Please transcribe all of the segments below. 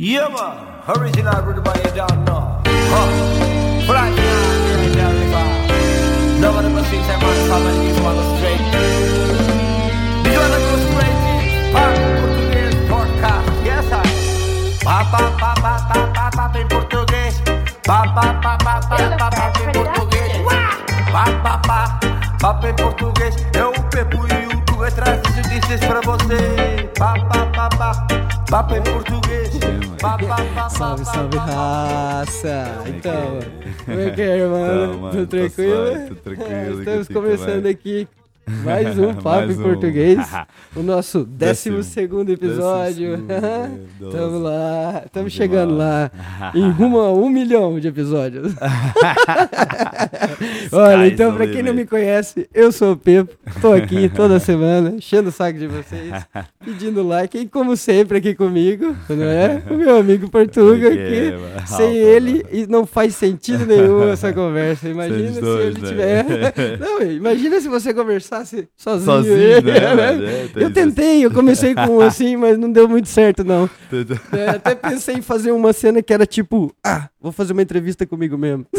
Yeah, man. Original Boy, you don't know. Huh. Fly down in the river. Nobody but sings that man family is one straight. This one goes straight. Pop, Portuguese podcast. Yes, I. Pa, pa, pa, pa, pa, pa, pa, em português. Pa, pa, pa, pa, pa, pa, pa, em português. Pa, pa, pa, pa, em português. É o Pepo e o Tu atrás disso disse pra você. Pa, pa, pa, pa, pa, em português. Salve, salve, raça! Então, é? como é que é, irmão? Então, mano, tudo tá tranquilo? suave, tudo tranquilo, e Estamos começando aqui mais um Papo em um. Português, o nosso décimo, Décimo. segundo episódio. Estamos lá, estamos chegando lá, em rumo a um milhão de episódios. Olha, então, pra quem não me conhece, eu sou o Pepo, tô aqui toda semana, enchendo o saco de vocês, pedindo like, e como sempre aqui comigo, não é? O meu amigo Portuga que? Sem ele, não faz sentido nenhum essa conversa. Imagina se ele né? tiver. Não, imagina se você conversasse sozinho. Sozinho, né, né? É, Eu tentei, eu comecei com assim, mas não deu muito certo, não. É, até pensei em fazer uma cena que era tipo, ah, vou fazer uma entrevista comigo mesmo.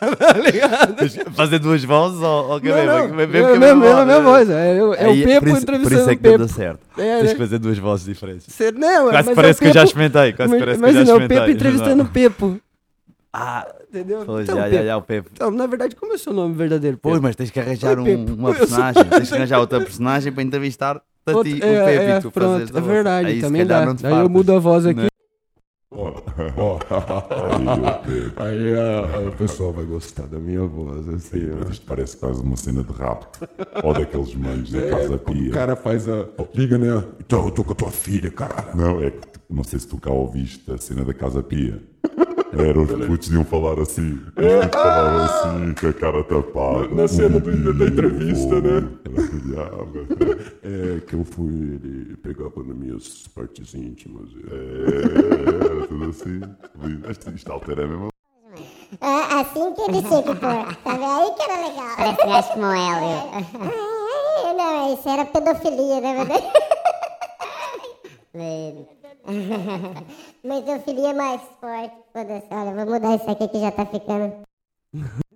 tá? Fazer duas vozes ou, ou que Não, mesmo? não, mesmo, mesmo, que a mesmo, voz, mesmo, mesma né? voz. É, o- é Aí, o Pepo por isso, entrevistando Por isso é o que não deu certo. É, Tens né? que fazer duas vozes diferentes. Cê- Não, Quase mas parece é o que eu já experimentei. Quase Mas- parece que eu já Imagina, o experimentei. Pepo entrevistando o Pepo. Ah, Entendeu? pois, Então, já, já, já, o Pepo. Então, na verdade, como é o seu nome verdadeiro? Pois, Pepo? mas tens que arranjar Oi, um- uma Eu personagem. Tens que arranjar outra personagem para entrevistar a Outro- ti, o é, Pepe, é, e tu pronto, fazeres a é verdade, Aí, se também calhar, dá. não te Aí eu fartas, mudo a voz aqui. né? Aí a, a pessoa vai gostar da minha voz, assim. Sim, isto parece quase uma cena de rap. Ou daqueles manos da Casa O Pia. cara faz a. Liga, né? Então eu tô com a tua filha, caralho. Não, é que não sei se tu cá ouviste a cena da Casa Pia. Era os putos iam falar assim. Os putos falavam assim, com a cara tapada. Na cena do- da entrevista, né? Era do diabo. É que eu fui, ele pegava nas minhas partes íntimas. É. É, era tudo assim. Isto, isto altera mesmo. É assim que ele tinha que pôr. Vendo? Aí que era legal. Parece gajo como Hélio. Ah, Não, isso era pedofilia, na verdade. Pedofilia é mais forte. Foda-se. Olha, vou mudar isso aqui que já tá ficando.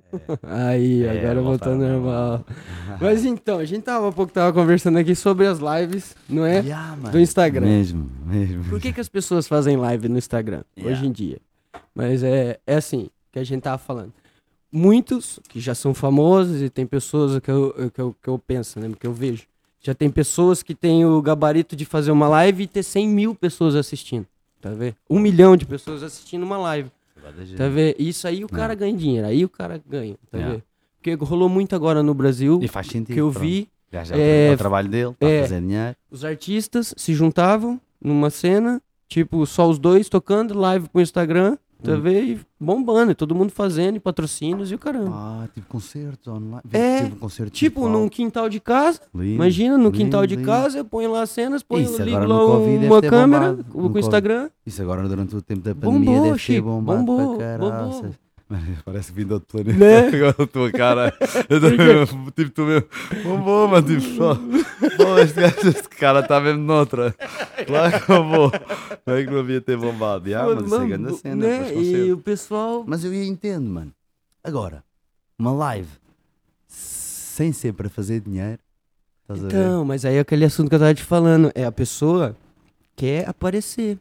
Aí, É, agora voltou ao normal. Mas então, a gente tava há pouco tava conversando aqui sobre as lives, não é? Yeah, mano. Do Instagram. Mesmo, mesmo. Por que, que as pessoas fazem live no Instagram Yeah. hoje em dia? Mas é, é assim que a gente tava falando. Muitos que já são famosos e tem pessoas que eu, que eu, que eu penso, né? Que eu vejo. Já tem pessoas que têm o gabarito de fazer uma live e ter 100 mil pessoas assistindo. Tá vendo? Um milhão de pessoas assistindo uma live. Tá vendo? Isso aí o cara ganha dinheiro. Aí o cara ganha. Tá vendo? Porque rolou muito agora no Brasil. E faz sentido. que eu pronto. vi é, é, o trabalho dele, está é. fazer dinheiro. os artistas se juntavam numa cena, tipo, só os dois tocando, live pro Instagram, tá Hum. E bombando, e todo mundo fazendo, e patrocínios e o caramba. Ah, tipo concertos online. É, tipo, um concerto tipo, num quintal de casa, Lindo, imagina, no lindo, quintal de lindo. casa, eu ponho lá as cenas, ponho, Isso, ligo lá Covid uma câmera bombado. com o. Instagram. Isso agora durante o tempo da pandemia Bombou, deve ter bombado bombou, bombou. Parece que vim de outro planeta. Né? Agora a tua cara. Eu tipo, tu mesmo. Bombou, mano. Tipo, só. Pô, este, gajo, este cara está mesmo noutra. Claro que bombou. Não é que não havia ter bombado. Já, mas isso é grande cena. né? E o pessoal... Mas eu entendo, mano. Agora, uma live sem ser para fazer dinheiro. Estás? Então, mas aí é aquele assunto que eu tava te falando, é a pessoa quer aparecer.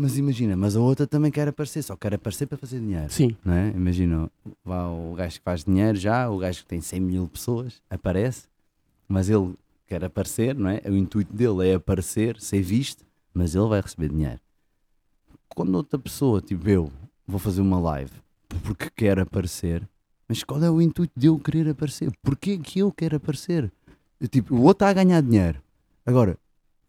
Mas imagina, mas a outra também quer aparecer, só quer aparecer para fazer dinheiro. Sim. Não é? Imagina, vá o gajo que faz dinheiro já, o gajo que tem 100 mil pessoas, aparece, mas ele quer aparecer, não é? O intuito dele é aparecer, ser visto, mas ele vai receber dinheiro. Quando outra pessoa, tipo eu, vou fazer uma live porque quer aparecer, mas qual é o intuito de eu querer aparecer? Porquê que eu quero aparecer? Eu, tipo, o outro está a ganhar dinheiro. Agora,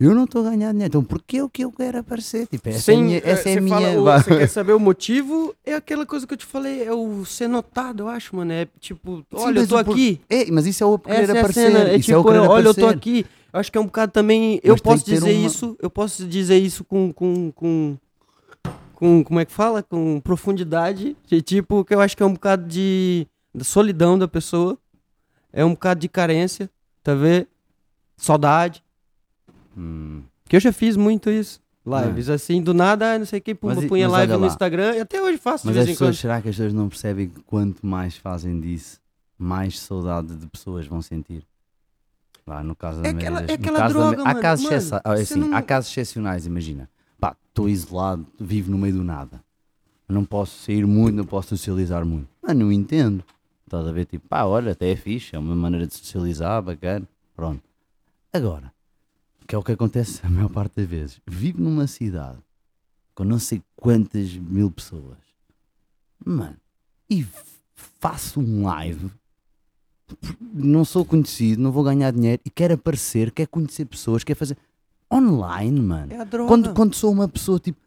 eu não estou a ganhar dinheiro, então porquê o que eu quero aparecer? Tipo, essa é a Sem- minha. Essa é a você minha fala o-. Você quer saber o motivo? É aquela coisa que eu te falei, é o ser notado, eu acho, mano. É tipo, Sim, olha, eu tô por- aqui. É, mas isso é o querer Essa é aparecer. cena. É isso é o tipo, olha, eu tô aparecer. aqui. Eu acho que é um bocado também. Eu Mas tem posso que dizer uma- isso. Eu posso dizer isso com. com, com com, como é que fala? Com profundidade. De tipo, que eu acho que é um bocado de, de solidão da pessoa. É um bocado de carência, tá vendo? Saudade. Hum, Que eu já fiz muito isso. Lives assim, do nada, não sei o que, pumba, Mas punha mas live no. Instagram e até hoje faço Mas de as em quando. pessoas, será que as pessoas não percebem que quanto mais fazem disso, mais saudade de pessoas vão sentir? Lá no caso da É aquela- é aquela da droga, ma- há casos, Mano, exceça- é assim, não- há casos excepcionais, imagina. Pá, estou isolado, vivo no meio do nada. Não posso sair muito, não posso socializar muito. Mano, eu entendo. Estás a ver, tipo, pá, olha, até é fixe, é uma maneira de socializar, bacana. Pronto. Agora, que é o que acontece a maior parte das vezes. Vivo numa cidade com não sei quantas mil pessoas. Mano, e faço um live. Não sou conhecido, não vou ganhar dinheiro e quero aparecer, quero conhecer pessoas, quero fazer online, mano. É a droga. Quando, quando sou uma pessoa, tipo,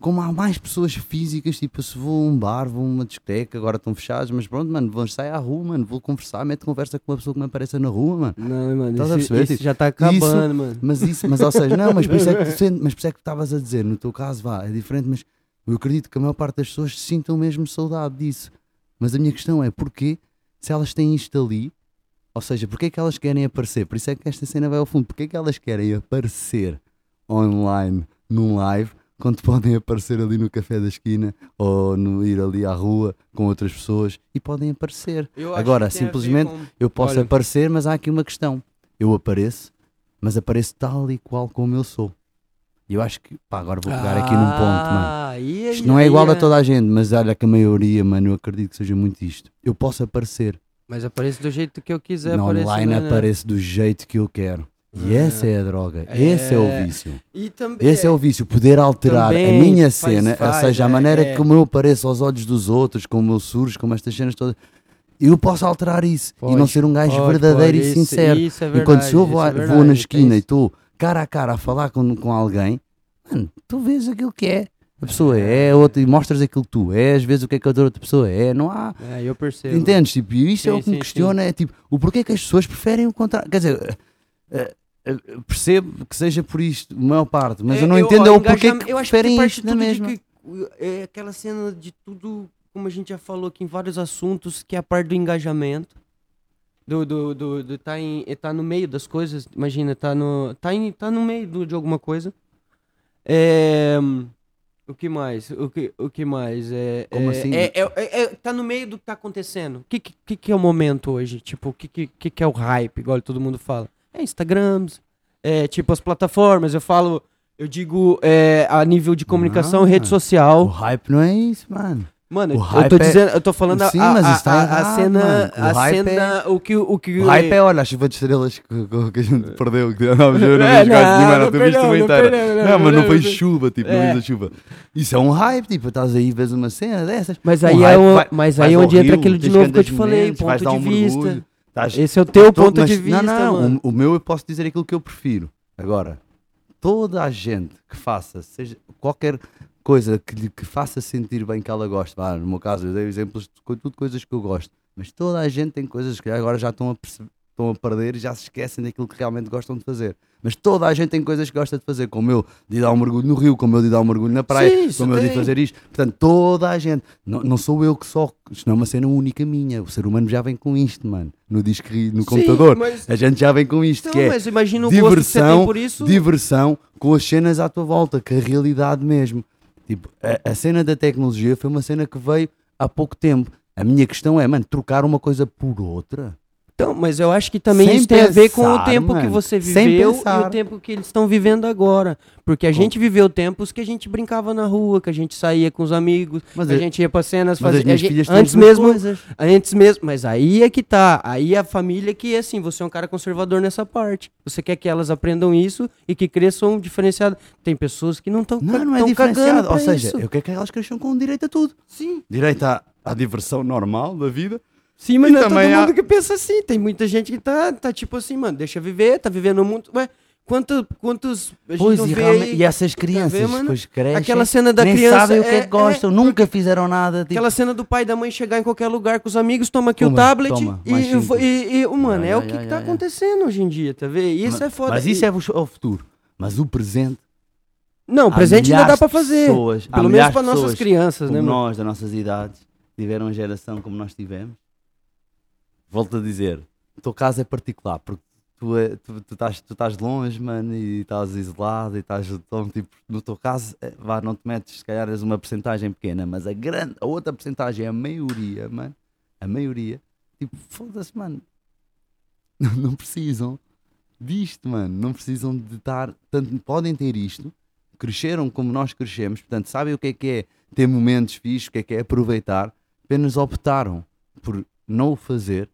como há mais pessoas físicas, tipo, se vou a um bar, vou a uma discoteca, agora estão fechados, mas pronto, mano, vou sair à rua, mano, vou conversar, mete conversa com uma pessoa que me apareça na rua, mano. Não, mano, Estás a isso, perceber? isso Tipo, já tá acabando, mano. Mas isso, mas ou seja, não, mas por isso é que tu mas por isso é que estavas a dizer, no teu caso, vá, é diferente, mas eu acredito que a maior parte das pessoas sintam mesmo saudade disso. Mas a minha questão é, porquê, se elas têm isto ali, ou seja, porquê é que elas querem aparecer? Por isso é que esta cena vai ao fundo, porquê é que elas querem aparecer online, num live, quando podem aparecer ali no café da esquina ou no ir ali à rua com outras pessoas e podem aparecer. Agora, simplesmente, com- Eu posso Olha. aparecer, mas há aqui uma questão. Eu apareço, mas apareço tal e qual como eu sou. E eu acho que, pá, agora vou pegar aqui num ponto, mano. Ah, Isto não é igual a toda a gente, mas olha que a maioria, mano, eu acredito que seja muito isto. Eu posso aparecer, Mas aparece do jeito que eu quiser no aparecer. online apareço do jeito que eu quero. E essa é a droga, esse é o É. vício. Também, Esse é o vício, poder alterar a minha faz- cena, faz, ou seja, a é, maneira é. como eu apareço aos olhos dos outros, como eu surjo, como estas cenas todas. Eu posso alterar isso e não ser um gajo pode, verdadeiro pode, e isso- sincero. isso é Enquanto se eu verdade, vou, isso é vou verdade, na tem esquina e isso. estou cara a cara a falar com, com alguém, mano, tu vês aquilo que é. A pessoa é, outra, e mostras aquilo que tu és, vês o que é que a outra pessoa é. Não há. É, eu percebo. Entendes? Tipo, e isso é Sim, o que me sim, questiona: é tipo, o porquê que as pessoas preferem o contrário. Quer dizer, eh, percebo que seja por isto, a maior parte, mas eu não entendo é ó, o porquê que eu acho preferem que parte isto na mesma. que- é aquela cena de tudo, como a gente já falou aqui em vários assuntos, que é a parte do engajamento. Do, do, do, do tá, em, tá no meio das coisas, imagina, tá no, tá em, tá no meio do- de alguma coisa. É, o que mais? O que, o que mais? É, Como é, assim? É, é, é- é- tá no meio do que tá acontecendo. O que, que, que é o momento hoje? Tipo, o que, que, que que é o hype, igual todo mundo fala? É Instagrams, é tipo as plataformas, eu falo, eu digo é, a nível de comunicação, Não, rede O social. hype não é isso, mano. Mano, o eu tô é- dizendo, eu tô falando a, Sim, a, mas a, a- cena. O a hype cena, o que o que O hype é, olha, a chuva de estrelas que, que- a gente perdeu, que É, vídeo quase não, de mano, não tu viste uma não inteira. não, Não, mas não não foi chuva, tipo, não É. a chuva. Isso é um hype, tipo, estás aí, vês uma cena dessas. Mas Um aí hype, é o- mas aí onde entra aquilo de novo que eu te falei, ponto um de vista. Estás- Esse é o teu ponto mas- de vista, Não, não, o, o meu eu posso dizer aquilo que eu prefiro. Agora, toda a gente que faça, seja qualquer coisa que lhe que faça sentir bem que ela gosta, vá, no meu caso eu dei exemplos de tudo coisas que eu gosto, mas toda a gente tem coisas que agora já estão a, perce- estão a perder e já se esquecem daquilo que realmente gostam de fazer. Mas toda a gente tem coisas que gosta de fazer, como eu de dar um mergulho no rio, como eu de dar um mergulho na praia, Sim, como eu de fazer isto. Portanto, toda a gente. Não, não sou eu que só. Isto não é uma cena única minha. O ser humano já vem com isto, mano. No disco, no Sim, computador. mas- A gente já vem com isto, Então, que é mas imagina o gosto que tem diversão, por isso. diversão com as cenas à tua volta, que a realidade mesmo. Tipo, a, a cena da tecnologia foi uma cena que veio há pouco tempo. A minha questão é, mano, trocar uma coisa por outra. Então, mas eu acho que também Sem isso tem a ver com o pensar, tempo que mano. você Sem viveu e pensar. o tempo que eles estão vivendo agora. Porque a gente viveu tempos que a gente brincava na rua, que a gente saía com os amigos, Mas, que a gente ia pra cenas, mas fazer. as minhas a gente- antes mesmo, coisas. antes mesmo, mas aí é que tá. Aí a família que é assim, você é um cara conservador nessa parte. Você quer que elas aprendam isso e que cresçam diferenciadas. Tem pessoas que não estão Não, não é diferenciado. Ou seja, eu quero que elas cresçam com direito a tudo. Sim. Direito à, à diversão normal da vida. Sim, mas E não é todo mundo que pensa assim. Tem muita gente que tá, tá tipo assim, mano, deixa viver, tá vivendo o mundo. Ué, quanto, quantos. A gente Pois, não e, aí- e essas crianças mano? depois crescem, Aquela cena da nem criança sabem o que é, é- que gostam, é- nunca fizeram nada. Tipo, Aquela cena do pai e da mãe chegar em qualquer lugar com os amigos, toma aqui o Toma, tablet toma, e, e, e, e- mano, é o que, que tá acontecendo hoje em dia, tá vendo? E isso é foda. Mas isso E- é o, o futuro. Mas o presente. Não, o presente ainda dá de fazer. pessoas- Pelo menos de nossas crianças, né, mano? nós, das nossas idades, tiveram a geração como nós tivemos. Volto a dizer, o teu caso é particular, porque tu é- tu tu estás tu estás longe, mano, e estás isolado, e estás tão, tipo, no teu caso, eh, vá, não te metes, se calhar és uma porcentagem pequena, mas a grande, a outra porcentagem, a maioria, mano, a maioria, tipo, foda-se, mano, não, não precisam disto, mano, não precisam de estar, tanto podem ter isto, cresceram como nós crescemos, portanto, sabem o que é que é ter momentos fixos, o que é que é aproveitar, apenas optaram por não o fazer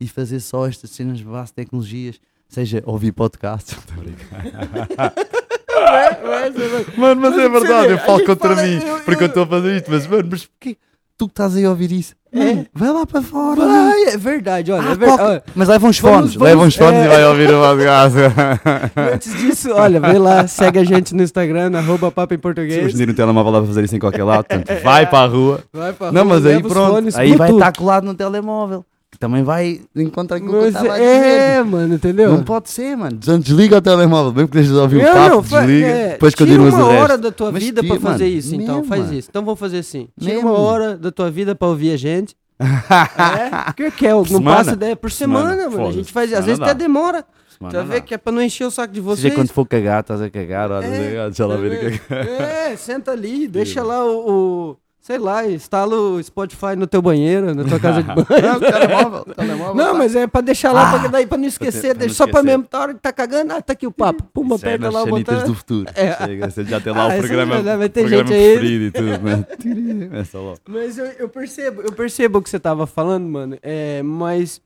e fazer só estas cenas de base de tecnologias, seja ouvir podcasts. Estou a brincar. mano, mas é Mas você verdade, vê, eu falo contra fala- mim eu- porque eu estou a fazer isto, mas mano, mas porquê? Tu que estás aí a ouvir isso? Mano, vai lá para fora. mano. Ai, é verdade, olha. Ah, é ver- qual- Mas leva uns Vamos- fones, vamos- leva uns fones é. e vai ouvir o podcast. Antes disso, olha, vem lá, segue a gente no Instagram, arroba papo em Se português. em dia no telemóvel dá para fazer isso em qualquer lado, portanto, vai para a rua. Vai pra Não, rua, mas aí pronto, fones, aí vai estar colado no telemóvel. Também vai encontrar aquilo que eu Mas estava a é, mano, entendeu? Não pode ser, mano. Desliga desliga o telemóvel, mesmo que deixes de ouvir o papo, não, desliga, é, depois tira continuas uma o resto. hora da tua Mas vida tira, pra fazer mano, isso, então. mesmo, Faz mano. isso. Então vamos fazer assim. Tira Mesmo. uma hora da tua vida pra ouvir a gente. é? Que que é? Não semana? passa ideia por semana, semana, mano. A gente faz, às Semana vezes dá. até demora. Mano, não ver que é pra não encher o saco de vocês. Seja quando for cagar, estás a cagar, olha, É, deixa ver o que é que É, senta ali, deixa lá o, o- Sei lá, instala o Spotify no teu banheiro, na tua casa de banho. Não, telemóvel, telemóvel. Não, tá. mas é pra deixar lá, pra, daí, pra não esquecer, pra não só pra esquecer. mesmo, tá hora que tá cagando, ah, tá aqui o papo. Puma, Isso é nas lá o botão. do futuro. É. Chega, você já tem lá Ah, o essa programa, já vai ter programa gente aí. preferido e tudo, né? Essa logo. Mas eu, eu percebo, eu percebo o que você tava falando, mano. É, mas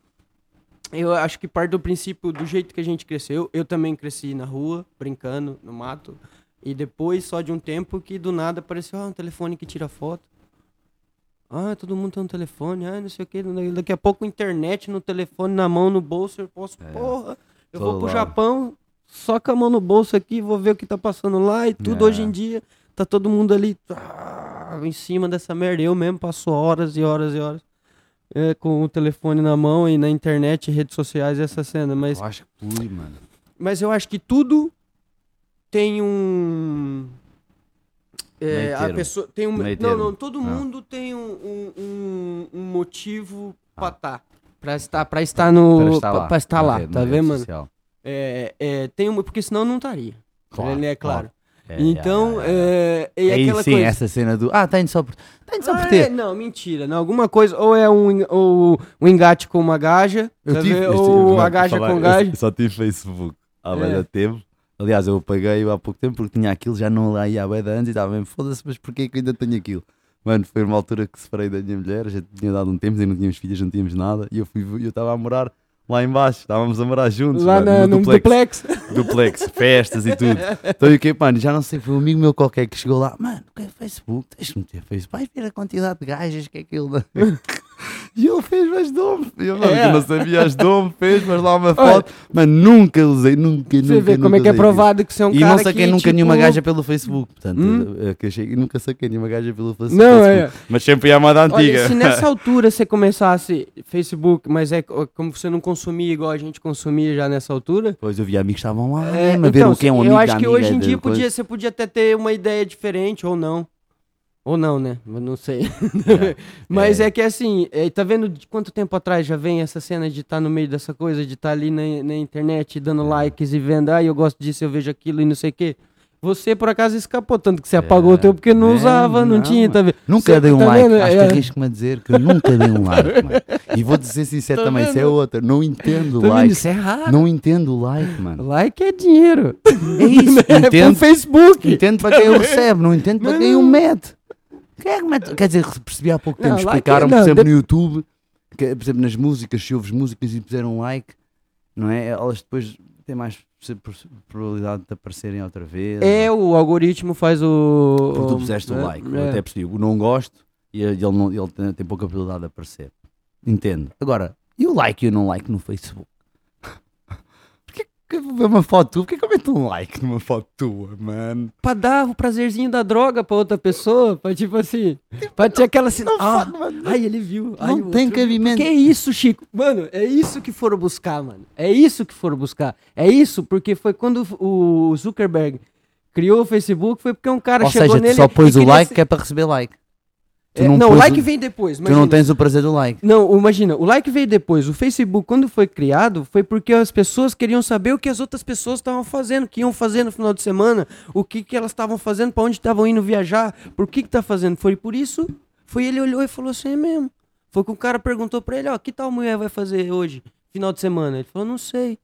eu acho que parte do princípio do jeito que a gente cresceu. Eu também cresci na rua, brincando, no mato. E depois, só de um tempo, que do nada apareceu ah, um telefone que tira foto. Ah, todo mundo tem um telefone, ah, não sei o que. Daqui a pouco internet no telefone, na mão, no bolso, eu posso, porra, eu vou pro lado. Japão, só com a mão no bolso aqui, vou ver o que tá passando lá e tudo É. hoje em dia. Tá todo mundo ali ah, em cima dessa merda. Eu mesmo passo horas e horas e horas é, com o telefone na mão e na internet, redes sociais, essa cena. Mas, Eu acho que flui, mano. mas eu acho que tudo tem um. É, a pessoa tem um. Não, não, todo Não. mundo tem um, um, um- um motivo pra Ah. estar. Pra estar, pra estar no. Para estar pra- lá. pra estar na lá, tá vendo, mano? social. É, é, tem um, porque senão não estaria. Claro, é claro. É, então, é, é, é. é, é, aquela sim, coisa. essa cena do. Ah, tenho só por. Tenho só por Ah, ter. é, não, mentira. Não, alguma coisa. Ou é um, ou um engate com uma gaja. Eu tá tive, eu tive- ou não, a por gaja falar, com gaja. Só tive Facebook há É. bué de tempo. Aliás, eu apaguei há pouco tempo porque tinha aquilo, já não lá ia há de anos e estava mesmo, foda-se, mas porquê que eu ainda tenho aquilo? Mano, foi uma altura que separei da minha mulher, já tinha dado um tempo, não tínhamos filhas, não tínhamos nada, e eu fui, eu estava a morar lá em baixo, estávamos a morar juntos, Lá mano, na, no duplex, duplex. duplex, festas e tudo. Então, e o que, mano, já não sei, foi um amigo meu qualquer que chegou lá, mano, o que é Facebook? Deixa-me ter Facebook, vai ver a quantidade de gajas que é aquilo. E ele fez, mas dom Eu, mano, É. eu não sabia as dom fez, mas lá uma foto. Mas nunca usei, nunca, nunca. Você vê como é que é provado que você é um. E cara não saquei que, nunca tipo, nenhuma gaja pelo Facebook. Portanto, Hum? é que achei, e nunca saquei nenhuma gaja pelo face- Não, Facebook. é. Mas sempre ia a moda antiga. Olha, se nessa altura você começasse Facebook, mas é co- como você não consumia igual a gente consumia já nessa altura. Pois eu vi amigos que estavam lá é, mesmo, a ver então, o que é um eu amigo acho da que hoje em dia podia, você podia até ter uma ideia diferente ou não. Ou não, né? Eu não sei. Mas é. que assim, é, tá vendo de quanto tempo atrás já vem essa cena de estar no meio dessa coisa, de estar ali na, na internet dando É. likes e vendo, ah, eu gosto disso, eu vejo aquilo e não sei o quê. Você por acaso escapou, tanto que você apagou o teu porque não É, usava, não, não, tinha, tá vendo? Nunca Você- dei um tá like, vendo? acho É. que arrisco-me a dizer que eu nunca dei um like, mano. E vou dizer sincero Tá também, isso é outra, não entendo Tá like. Isso é raro. Não entendo o like, mano. Like é dinheiro. É isso, É pro entendo. Facebook. Entendo para quem o recebe, não entendo para quem o não. mete. Quem é que mete? Quer dizer, percebi há pouco tempo, explicaram, por exemplo, no YouTube, que, por exemplo, nas músicas, se ouves músicas e puseram um like, não é? Elas depois têm mais probabilidade de aparecerem outra vez. É, o algoritmo faz o. Porque tu puseste o é, like. Eu é. até percebi, não gosto e ele, não, ele tem, tem pouca probabilidade de aparecer. Entendo. Agora, e o like e o não like no Facebook? Que ver uma foto tua? Porquê que eu meto um like numa foto tua, mano? Pra dar o prazerzinho da droga pra outra pessoa, pra tipo assim. Pra ter aquela assim. Ah, ai, ele viu. ai, Não tem cabimento. Que é isso, Chico? Mano, é isso que foram buscar, mano. É isso que foram buscar. É isso, porque foi quando o Zuckerberg criou o Facebook, foi porque um cara Ou chegou seja, nele. só e pôs o like ser- que é para receber like. Tu É, não não, o like o- vem depois. Tu imagina. não tens o prazer do like. Não, imagina, o like veio depois. O Facebook, quando foi criado, foi porque as pessoas queriam saber o que as outras pessoas estavam fazendo, o que iam fazer no final de semana, o que, que elas estavam fazendo, pra onde estavam indo viajar, por que que tá fazendo. Foi por isso, foi ele olhou e falou assim, é mesmo. Foi que o cara perguntou pra ele, ó, que tal mulher vai fazer hoje, final de semana? Ele falou, não sei.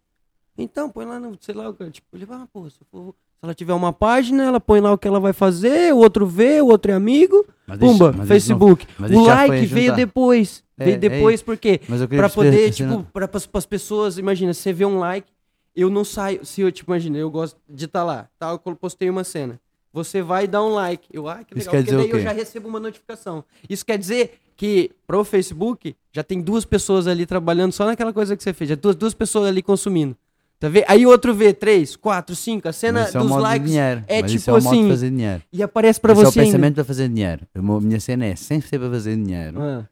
Então, põe lá no, sei lá, o tipo, ele ah, pô, se, for- se ela tiver uma página, ela põe lá o que ela vai fazer, o outro vê, o outro é amigo, Mas isso- pumba, isso Facebook. mas o isso like veio depois. É, veio é depois porque queria Pra perceber poder, tipo, pra, pras, pras pessoas, imagina, você vê um like, eu não saio, se eu, tipo, imagina, eu gosto de estar lá, tá, eu postei uma cena, você vai dá um like, eu, ah, que Isso legal, quer porque dizer daí eu já recebo uma notificação. Isso quer dizer que pro Facebook já tem duas pessoas ali trabalhando só naquela coisa que você fez, já duas, duas pessoas ali consumindo. Tá vendo? Aí outro vê três, quatro, cinco, a cena é um dos modo de likes é Mas tipo isso é um assim, fazer dinheiro. e aparece pra Esse é o você pensamento para fazer dinheiro. A minha cena é, sem ser para fazer dinheiro, Ah.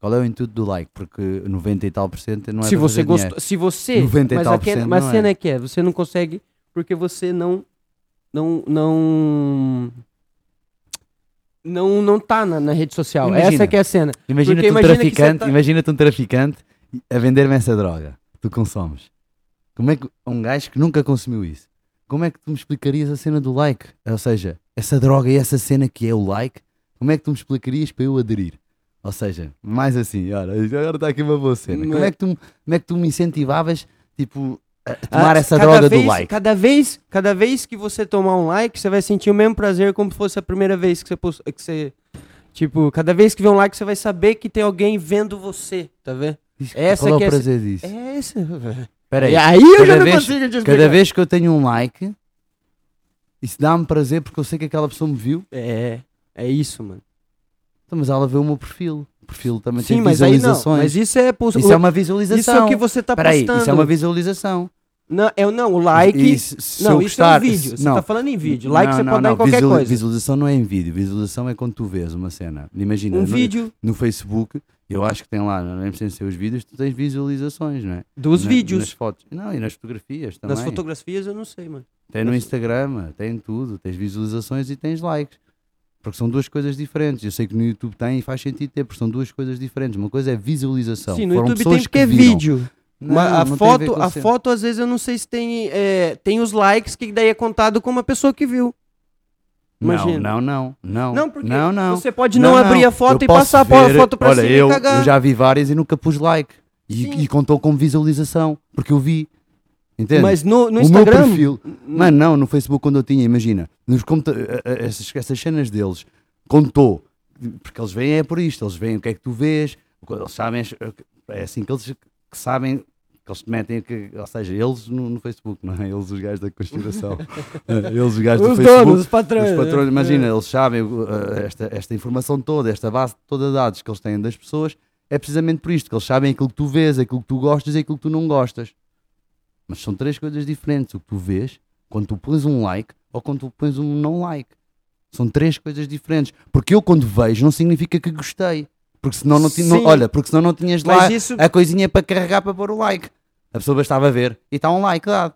qual é o intuito do like? Porque 90 e tal por cento não é se para você gostou, dinheiro. se você, 90 e mas tal a, por cento mas a não cena é. é que é, você não consegue porque você não não não não não tá na, na rede social. Imagina. Essa que é a cena. Imagina-te um imagina você traficante, tá- imagina-te um traficante a vender-me essa droga tu consomes. Como é que um gajo que nunca consumiu isso? Como é que tu me explicarias a cena do like? Ou seja, essa droga e essa cena que é o like, como é que tu me explicarias para eu aderir? Ou seja, mais assim, olha, agora está aqui uma boa cena. Como é que tu, como é que tu me incentivavas, tipo, a tomar Ah, essa droga vez, do like? Cada vez, cada vez que você tomar um like, você vai sentir o mesmo prazer como se fosse a primeira vez que você post- que você tipo, cada vez que vê um like, você vai saber que tem alguém vendo você, tá vendo? essa Qual é o é- prazer disso? É esse. Espera aí. E aí eu já não vez- consigo te explicar. Cada vez que eu tenho um like, isso dá-me prazer porque eu sei que aquela pessoa me viu. É, é isso, mano. Então, mas ela vê o meu perfil. O perfil também Sim, tem mas aí não. visualizações. Mas isso é pos- Isso é uma visualização. Isso é o que você tá aí, postando. isso é uma visualização. Não, é, não, o like. E não, eu isso é um vídeo. Você não. tá falando em vídeo. Like Não, você pode dar em qualquer visual- coisa. Visualização não é em vídeo. Visualização é quando tu vês uma cena. Imagina, Um no, vídeo no Facebook, eu acho que tem lá, não é preciso ser os vídeos, tu tens visualizações, não é? dos Na- vídeos. Nas fotos. Não, e nas fotografias também. Nas fotografias eu não sei, mano. Tem no Instagram, tem tudo. Tens visualizações e tens likes. Porque são duas coisas diferentes. Eu sei que no YouTube tem e faz sentido ter, porque são duas coisas diferentes. Uma coisa é visualização. Sim, no Foram YouTube tem porque que é vídeo. Não, Mas a não foto, com a cena. foto, às vezes, eu não sei se tem. é, tem os likes que daí é contado como a pessoa que viu. Imagina. Não, não, não. Não, porque não, não. você pode não, abrir a foto Eu e passar a ver- foto pra Olha, cima eu, e cagar. eu já vi várias e nunca pus like. E, e contou como visualização. Porque eu vi. Entende? Mas no, no o meu Instagram. perfil. Mano, não, no Facebook quando eu tinha, imagina, nos eh, eh, essas, essas cenas deles, contou. Porque eles veem é por isto, eles veem o que é que tu vês, eles sabem, é assim que eles que sabem, eles te metem, que, ou seja, eles no, no Facebook, não é? Eles os gajos da conspiração. Eh, eles os gajos do Os Facebook. donos, os patrões. Os patrões, imagina, eles sabem uh, esta, esta informação toda, esta base toda de dados que eles têm das pessoas, é precisamente por isto, que eles sabem aquilo que tu vês, aquilo que tu gostas e aquilo que tu não gostas. Mas são três coisas diferentes. O que tu vês, quando tu pões um like ou quando tu pões um não like. São três coisas diferentes. Porque eu quando vejo não significa que gostei. Porque senão não, ti- não olha, porque senão não tinhas lá isso- a coisinha para carregar para pôr o like. A pessoa bastava ver e está um like dado.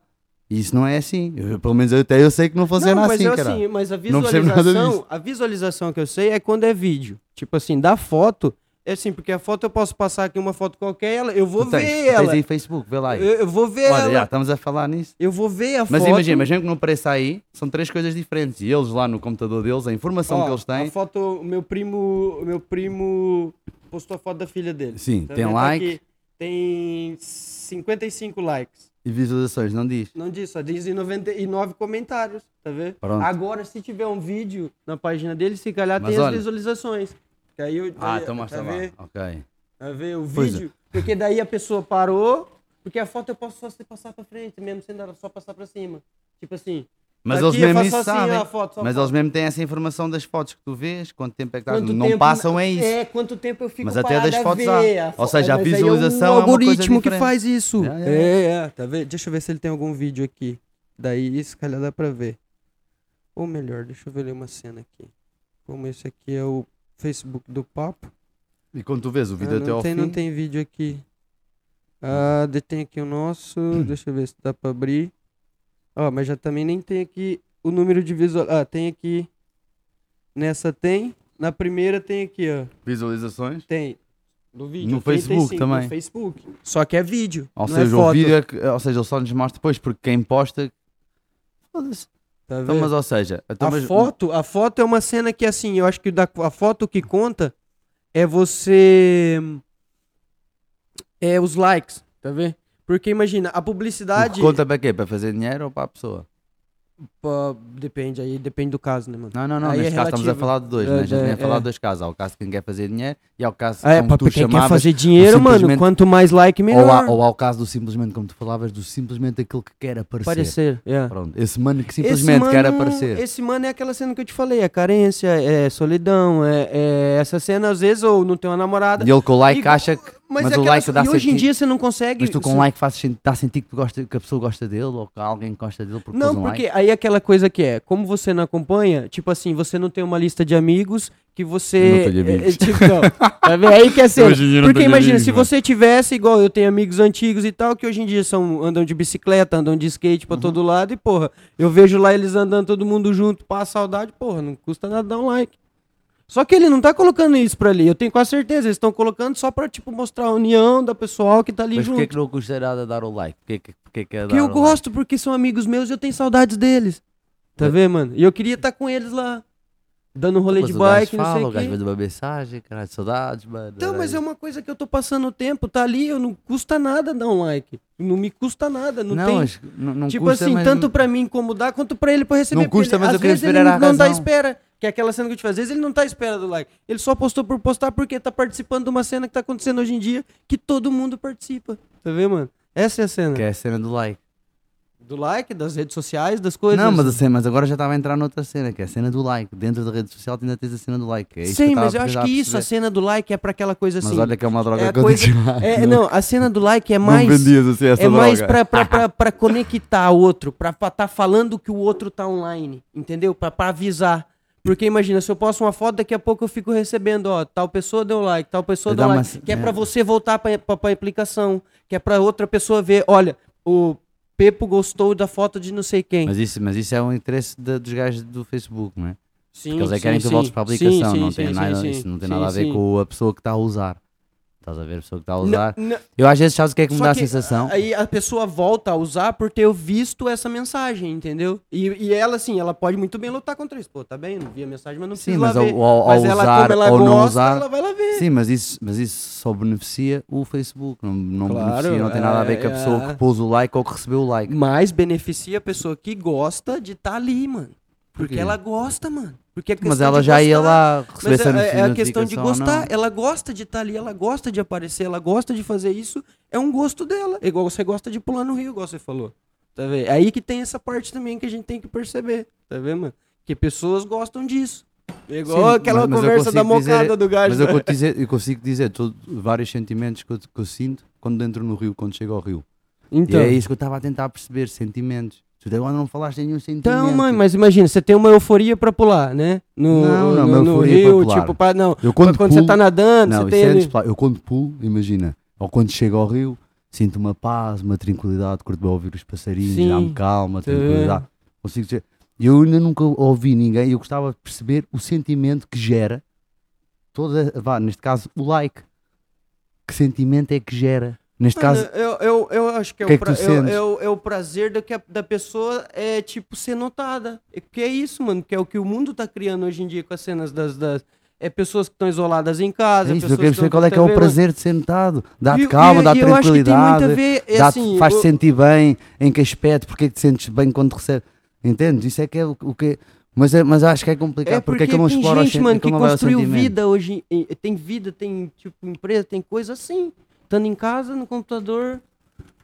E isso não é assim. Eu- pelo menos eu, até eu sei que não funciona não, mas assim, eu, cara. assim, mas a visualização, a visualização que eu sei é quando é vídeo. Tipo assim, da foto, é assim, porque a foto eu posso passar aqui uma foto qualquer, ela, eu vou Tu tens, ver tu tens ela. aí Facebook, vê lá aí. Eu, eu vou ver Olha, ela. já, estamos a falar nisso. Eu vou ver a Mas foto. imagina, mas mesmo que não apareça aí, são três coisas diferentes. E eles lá no computador deles, a informação Ó, que eles A têm. foto, o meu primo, o meu primo postou a foto da filha dele. Sim, Tá tem? Tá like aqui, tem 55 likes. e visualizações, não diz. Não diz, só diz em 99 comentários, tá vendo? Pronto. Agora, se tiver um vídeo na página dele, se calhar Mas tem olha- as visualizações. Que aí eu, Ah, então mostra tá lá. vendo? Ok. Tá vendo? O Pois é. vídeo. Porque daí a pessoa parou, porque a foto eu posso só se passar pra frente, mesmo sendo ela só passar pra cima. Tipo assim. Mas Aqui eles mesmo isso assim, sabem. foto, Mas foto. eles mesmo têm essa informação das fotos que tu vês, quanto tempo é que estás. Quanto Não tempo- passam é isso. É, quanto tempo eu fico Mas até das fotos há. Ou seja, a aí visualização é coisa algoritmo que diferente. faz isso. Já, já, É, é, tá vendo? Deixa eu ver se ele tem algum vídeo aqui. Daí, se calhar dá pra ver. Ou melhor, deixa eu ver ali uma cena aqui. Como esse aqui é o Facebook do Papo. E quando tu vês o vídeo Ah, até não ao tem, fim. não tem vídeo aqui. Ah, detém aqui o nosso. Deixa eu ver se dá pra abrir. Ó, mas já também nem tem aqui o número de visual. Ah, tem aqui. Nessa tem. Na primeira tem aqui, ó. Visualizações. Tem. No vídeo. No Facebook 85, também. No Facebook. Só que é vídeo. Ou não seja, é o vídeo é ou seja, ele só nos mostra depois, porque quem posta. Foda-se. Tá Então, mas ou seja, então, a mas- foto, a foto é uma cena que assim, eu acho que da, a foto que conta é você é os likes, tá vendo? Porque imagina, a publicidade conta para quê? Para fazer dinheiro ou para a pessoa? pô, depende aí, depende do caso, né, mano? Não, não, não. Aí é neste caso estamos a falar de dois, É, né? A gente é, nem a falar é. de dois casos. Há o caso de quem quer fazer dinheiro e há o caso é, como pra tu quem quer chamavas. fazer dinheiro, mano, simplesmente- quanto mais like melhor. Ou há, ou há o caso do simplesmente, como tu falavas, do simplesmente aquele que quer aparecer. Parecer, é. Pronto, esse mano que simplesmente quer mano- aparecer. Esse mano é aquela cena que eu te falei, é carência, é solidão, é, é essa cena às vezes ou não tem uma namorada. E ele com o like Igual- acha que. Mas, Mas, é o aquela- like dá e hoje em sentido. dia você não consegue. Mas tu com se- like sen- dá a sentir que, gosta, que a pessoa gosta dele ou que alguém gosta dele porque Não, um porque like. aí é aquela coisa que é, como você não acompanha, tipo assim, você não tem uma lista de amigos que você. Eu não é, é, tipo, não, tá vendo? Aí que é cena. Hoje em dia eu não Porque imagina, amigos, se mano. você tivesse, igual eu tenho amigos antigos e tal, que hoje em dia são, andam de bicicleta, andam de skate Uhum. pra todo lado, e porra, eu vejo lá eles andando todo mundo junto, passa saudade, porra, não custa nada dar um like. Só que ele não tá colocando isso pra ali, eu tenho quase certeza, eles estão colocando só pra, tipo, mostrar a união da pessoal que tá ali Mas junto. porquê que não custa nada dar o like? Porquê que, porquê que é Porque eu o like? gosto, porque são amigos meus e eu tenho saudades deles. Tá É. vendo, mano? E eu queria estar com eles lá. Dando um rolê Mas de o bike, não fala, sei o o quê. manda uma mensagem, caralho, saudades, mano. Então, mas é uma coisa que eu tô passando o tempo, tá ali, eu não custa nada dar um like. Não me custa nada, não, Não, tem. mas não, não tipo custa, assim, mas tanto não- pra mim incomodar, quanto pra ele pra receber. Não custa, ele- mas eu queria vezes ele esperar a não tá razão. espera. Que é aquela cena que eu te falei. Às vezes ele não tá à espera do like. Ele só postou por postar porque tá participando de uma cena que tá acontecendo hoje em dia que todo mundo participa. Tá vendo, mano? Essa é a cena. Que é a cena do like. Do like, das redes sociais, das coisas. Não, mas, a cena- mas agora já estava a entrar noutra cena, que é a cena do like. Dentro da rede social ainda tens a cena do like. É Sim, eu mas eu tava acho que isso, a cena do like é pra aquela coisa assim. Mas olha que é uma droga é coisa, é, não, a cena do like é mais Não vendias assim essa é mais droga. pra, pra conectar o outro, pra estar tá falando que o outro tá online, entendeu? Pra avisar. Porque imagina, se eu posto uma foto, daqui a pouco eu fico recebendo, ó, tal pessoa deu like, tal pessoa deu like, uma- que é é. pra você voltar pra, pra, pra aplicação, que é pra outra pessoa ver, olha, o Pepo gostou da foto de não sei quem. Mas isso, mas isso é um interesse da- dos gajos do Facebook, não é? sim, Porque eles é sim, querem que sim. voltes para a aplicação, sim, não tem nada, isso não tem nada a ver com a pessoa que está a usar. Estás a ver a pessoa que está a usar. n- Eu às vezes sabes o que é que me Só dá a que sensação? Aí a pessoa volta a usar por ter visto essa mensagem, entendeu? E, e ela, assim, ela pode muito bem lutar contra isso. Pô, tá bem, não vi a mensagem, mas não Sim, precisa mas lá ao, ver. ao- ao mas ela, usar ela ou gosta, não usar. ela vai lá ver. Sim, mas isso, mas isso só beneficia o Facebook. Não, não Claro, beneficia, não tem nada a ver com a é, pessoa é. que pôs o like ou que recebeu o like. Mas beneficia a pessoa que gosta de estar ali, mano. Porque ela gosta, mano. Porque é Mas questão ela de já ia gostar. lá receber Mas essa é, é a questão de notificação ou não. gostar. Ela gosta de estar ali, ela gosta de aparecer, ela gosta de fazer isso. É um gosto dela. É igual você gosta de pular no rio, igual você falou. Tá vendo? É aí que tem essa parte também que a gente tem que perceber. Tá vendo, mano? Que pessoas gostam disso. É igual Sim, aquela mas- mas conversa da consigo dizer- mocada do gajo. Mas eu, né? consigo dizer, eu consigo dizer todo- vários sentimentos que eu, que eu sinto quando entro no rio, quando chego ao rio. Então, E é isso que eu estava a tentar perceber, sentimentos. Tu até agora não falaste nenhum sentimento. então, mãe, mas imagina, você tem uma euforia pra pular, né? No, Não, não, no, uma no rio, pra pular. tipo, pra, não. eu Quando, quando, você pulo- tá nadando, Não, você tem. é antes. Eu quando pulo, imagina, ou quando chego ao rio, sinto uma paz, uma tranquilidade, curto ouvir os passarinhos, Sim. dá-me calma, tranquilidade. Consigo dizer. Eu ainda nunca ouvi ninguém eu gostava de perceber o sentimento que gera, toda, vá, neste caso, o like. Que sentimento é que gera? Neste Mano, caso, eu, eu, eu acho que, é, que é o que pra- eu- é o- é prazer da, que a- da pessoa é, tipo, ser notada. É Que é isso, mano, que é o que o mundo tá criando hoje em dia com as cenas das... das é pessoas que estão isoladas em casa, é isso, eu quero tão- qual é que é o prazer de ser notado. Dá-te calma, eu a tranquilidade, ver, é assim, faz-te o- sentir bem, em que aspecto, porque é que te sentes bem quando recebes. Entendes? Isso é que é o, o que. Mas, é, mas acho que é complicado. É porque porque é que eu não exploro gente, mano, é que construiu vida hoje. em- Tem vida, tem, tipo, empresa, tem coisa assim. Estando em casa, no computador,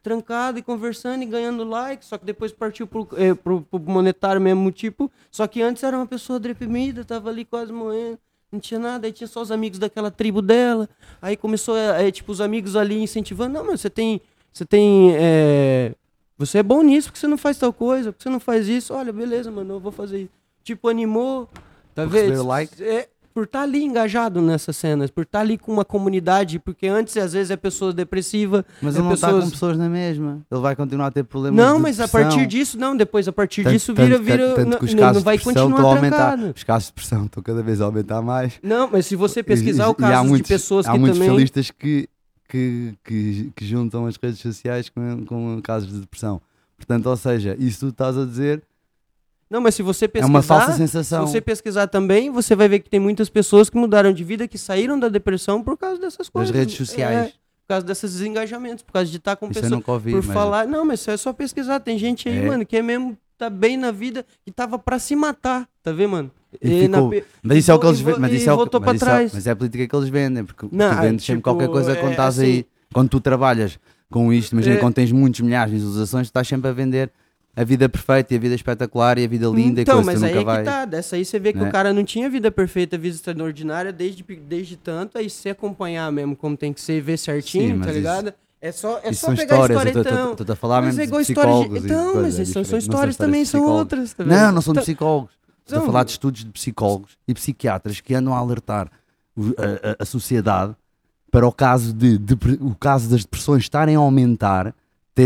trancado e conversando e ganhando like. Só que depois partiu pro, eh, pro, pro monetário mesmo, tipo. Só que antes era uma pessoa deprimida, tava ali quase morrendo. Não tinha nada, aí tinha só os amigos daquela tribo dela. Aí começou, eh, tipo, os amigos ali incentivando. Não, mas você tem. Você tem. eh, você é bom nisso, porque você não faz tal coisa, porque você não faz isso. Olha, beleza, mano, eu vou fazer isso. Tipo, animou. Tá vendo? like? É, por estar ali engajado nessas cenas, por estar ali com uma comunidade, porque antes às vezes é pessoa depressiva, Mas é ele não está pessoas... com pessoas na mesma. Ele vai continuar a ter problemas Não, mas a partir disso, não, depois a partir Tanto- disso tanto vira, vira, tanto não, os não casos vai continuar aumentar. Os casos de depressão estão cada vez a aumentar mais. Não, mas se você pesquisar E- o há caso muitos- de pessoas há que muitos também... especialistas que, que, que, que juntam as redes sociais com, com casos de depressão. Portanto, ou seja, isso tu estás a dizer Não, mas se você é pesquisar... uma falsa Se sensação. você pesquisar também, você vai ver que tem muitas pessoas que mudaram de vida, que saíram da depressão por causa dessas Das coisas. redes sociais. É, por causa desses desengajamentos, por causa de estar com Isso eu pessoas... nunca ouvi. por mas falar... Não, mas é só pesquisar. Tem gente aí, É. mano, que é mesmo... Tá bem na vida e tava pra se matar, tá vendo, mano? E na ficou- pe- Mas isso é o que e eles vendem. Mas e isso é o que- mas isso é- mas é a política que eles vendem. Porque Não, tu vendes sempre tipo, qualquer coisa quando é estás assim- aí. Quando tu trabalhas com isto, imagina É. quando tens muitos milhares de visualizações, tu estás sempre a vender a vida perfeita e a vida espetacular e a vida linda então, e coisa. mas aí nunca é vai. que tá. Dessa aí você vê que né? o cara não tinha vida perfeita, vida extraordinária desde, desde tanto. Aí se acompanhar mesmo como tem que ser, ver certinho, Sim, tá ligado? É só, é Isso só são pegar histórias, a história então. a falar mas mesmo é de história de... psicólogos Então, mas é são são histórias também, de são outras. Tá Não, não são de Então- psicólogos. Estou a Então- falar de estudos de psicólogos e psiquiatras que andam a alertar a, a- a sociedade para o caso, de, depre- o caso das depressões estarem a aumentar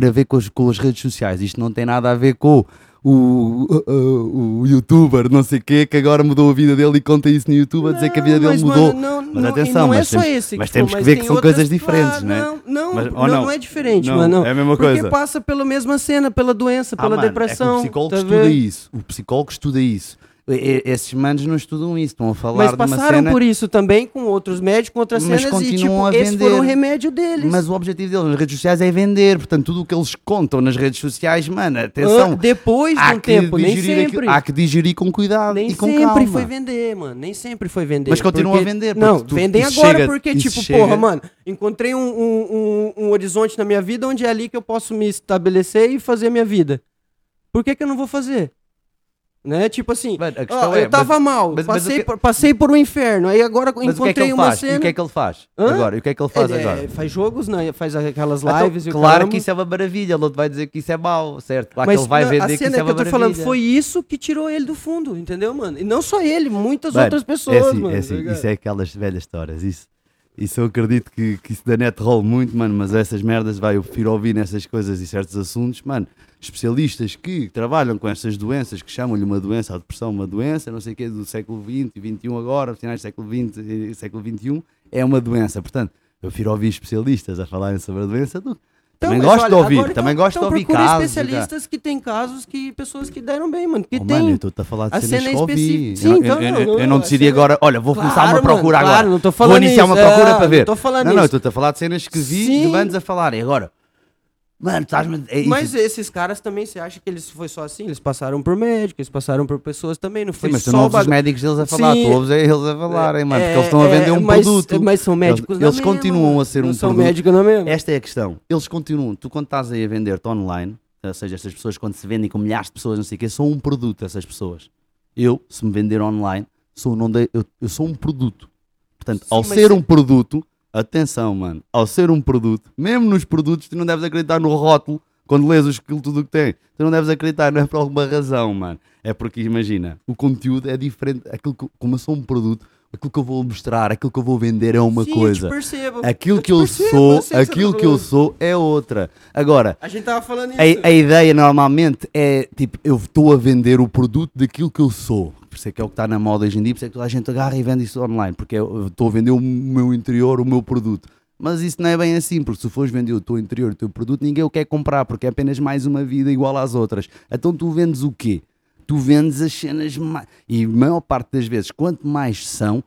ter a ver com as, com as redes sociais. Isto não tem nada a ver com o, o, o youtuber, não sei o quê, que agora mudou a vida dele e conta isso no YouTube a dizer que a vida Não, dele mudou. não, Mas não- atenção, não é mas temos- esse. mas tipo, temos que ver que são outras- coisas diferentes, Claro, né? Não, não, Mas- não, ou não? não é diferente, Não, mano. Não. é a mesma Porque coisa. passa pela mesma cena, pela doença, Ah, pela mano, depressão. É o psicólogo tá estuda vendo? isso. O psicólogo estuda isso. Esses manos não estudam isso. Estão a falar Mas de uma passaram cena. por isso também com outros médicos, com outras Mas cenas e tipo, a esse foi o vender. remédio deles. Mas o objetivo deles nas redes sociais é vender. Portanto, tudo o que eles contam nas redes sociais, mano, Ah, atenção. depois de um tempo, nem sempre. aquilo- há que digerir com cuidado Nem e com sempre calma. foi vender, mano. Nem sempre foi vender. Mas continuam porque- a vender, Não, tu- vendem agora chega- porque, tipo, chega- porra, mano, encontrei um, um, um- um horizonte na minha vida onde é ali que eu posso me estabelecer e fazer a minha vida. Por que que eu não vou fazer? Né? Tipo assim, Mano, ó, é, eu tava mas- mal, mas- passei, que- por, passei por um inferno, aí agora Mas o que é que encontrei ele uma faz? cena... E o que é que ele faz? Hã? Agora, e o que é que ele faz é, agora? faz jogos, né? faz aquelas Então, lives e o claro que isso é uma maravilha, ele vai dizer que isso é mau, certo? Claro Mas que ele vai vender a que isso é que eu tô maravilha. falando foi isso que tirou ele do fundo, entendeu, mano? E não só ele, muitas Mano, outras pessoas, é assim, mano. é tá assim, ligado? isso é aquelas velhas histórias. Isso, isso eu acredito que, que isso da net rola muito, mano. Mas essas merdas, vai, eu prefiro ouvir nessas coisas e certos assuntos, mano. Especialistas que trabalham com estas doenças, que chamam-lhe uma doença, a depressão, uma doença, não sei o que, do século XX e XXI agora, finais do século XX e século XXI, é uma doença. Portanto, eu prefiro ouvir especialistas a falarem sobre a doença do. Então, também mas gosto olha, de ouvir, agora, também então, gosto então de ouvir casos. especialistas que tem casos que pessoas que deram bem, mano. Que Oh, tem. mano, eu estou-te a falar de A cenas cena que ouvi. Sim, eu, então, eu, não, eu, não, eu não decidi cena- agora, olha, vou começar Claro, uma procura mano, agora. claro, não tô falando vou iniciar isso, uma procura é, para ver. não, não, isso. estou-te a falar de cenas que vi Sim. de bandos a falarem. Agora, mano, estás-me. É, Mas esses caras também, você acha que eles foi só assim? Eles passaram por médicos, eles passaram por pessoas também, não foi Sim, mas tu só não o ouves os médicos deles a falar, Sim. tu ouves é eles a falarem, mano, porque É, eles estão a vender é, um mas- produto. Mas são médicos Eles, eles mesma, continuam a ser não um são produto. médicos na mesma. Esta é a questão. Eles continuam. Tu, quando estás aí a vender-te online, ou seja, estas pessoas, quando se vendem com milhares de pessoas, não sei o quê, são um produto, essas pessoas. Eu, se me vender online, sou, não eu, eu sou um produto. Portanto, Sim, ao mas ser se- um produto, atenção, mano, ao ser um produto, mesmo nos produtos, tu não deves acreditar no rótulo quando lês aquilo tudo que tem. Tu não deves acreditar, não é por alguma razão, mano. É porque, imagina, o conteúdo é diferente. Aquilo que, como eu sou um produto, aquilo que eu vou mostrar, aquilo que eu vou vender é uma Sim, eu coisa. percebo. Aquilo te que eu percebo, sou, eu você aquilo que eu sou é outra. Agora, A gente tava falando isso. a, a ideia normalmente é tipo, eu estou a vender o produto daquilo que eu sou. Por isso é que é o que está na moda hoje em dia, por isso é que toda a gente agarra e vende isso online, porque eu estou a vender o meu interior, o meu produto. Mas isso não é bem assim, porque se fores vender o teu interior, o teu produto, ninguém o quer comprar, porque é apenas mais uma vida igual às outras. Então tu vendes o quê? Tu vendes as cenas mais. E a maior parte das vezes, quanto mais são,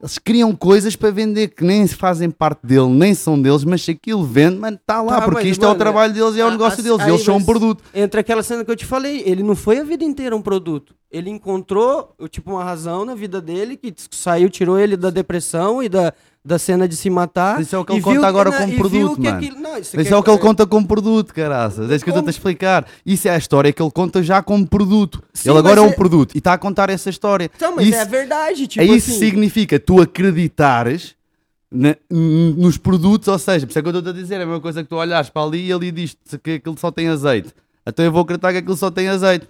eles criam coisas para vender que nem fazem parte dele, nem são deles, mas se aquilo vende, mano, está lá, Tá, porque isto é o mano, trabalho deles e é o a- negócio a- deles, aí eles são um produto. Entra aquela cena que eu te falei, ele não foi a vida inteira um produto. Ele encontrou, tipo, uma razão na vida dele que saiu, tirou ele da depressão e da, da cena de se matar. Isso é o que ele conta agora como produto, mano. aquilo- não, isso é o que ele conta como produto, caraças. É isso que eu estou a explicar. Isso é a história que ele conta já como produto. Sim, ele agora é um é- produto e está a contar essa história. Então, mas isso, é a verdade, tipo é isso assim. significa tu acreditares na- nos produtos, ou seja, por isso é que eu estou a dizer, é a mesma coisa que tu olhares para ali e ali diz que aquilo só tem azeite. Então eu vou acreditar que aquilo só tem azeite.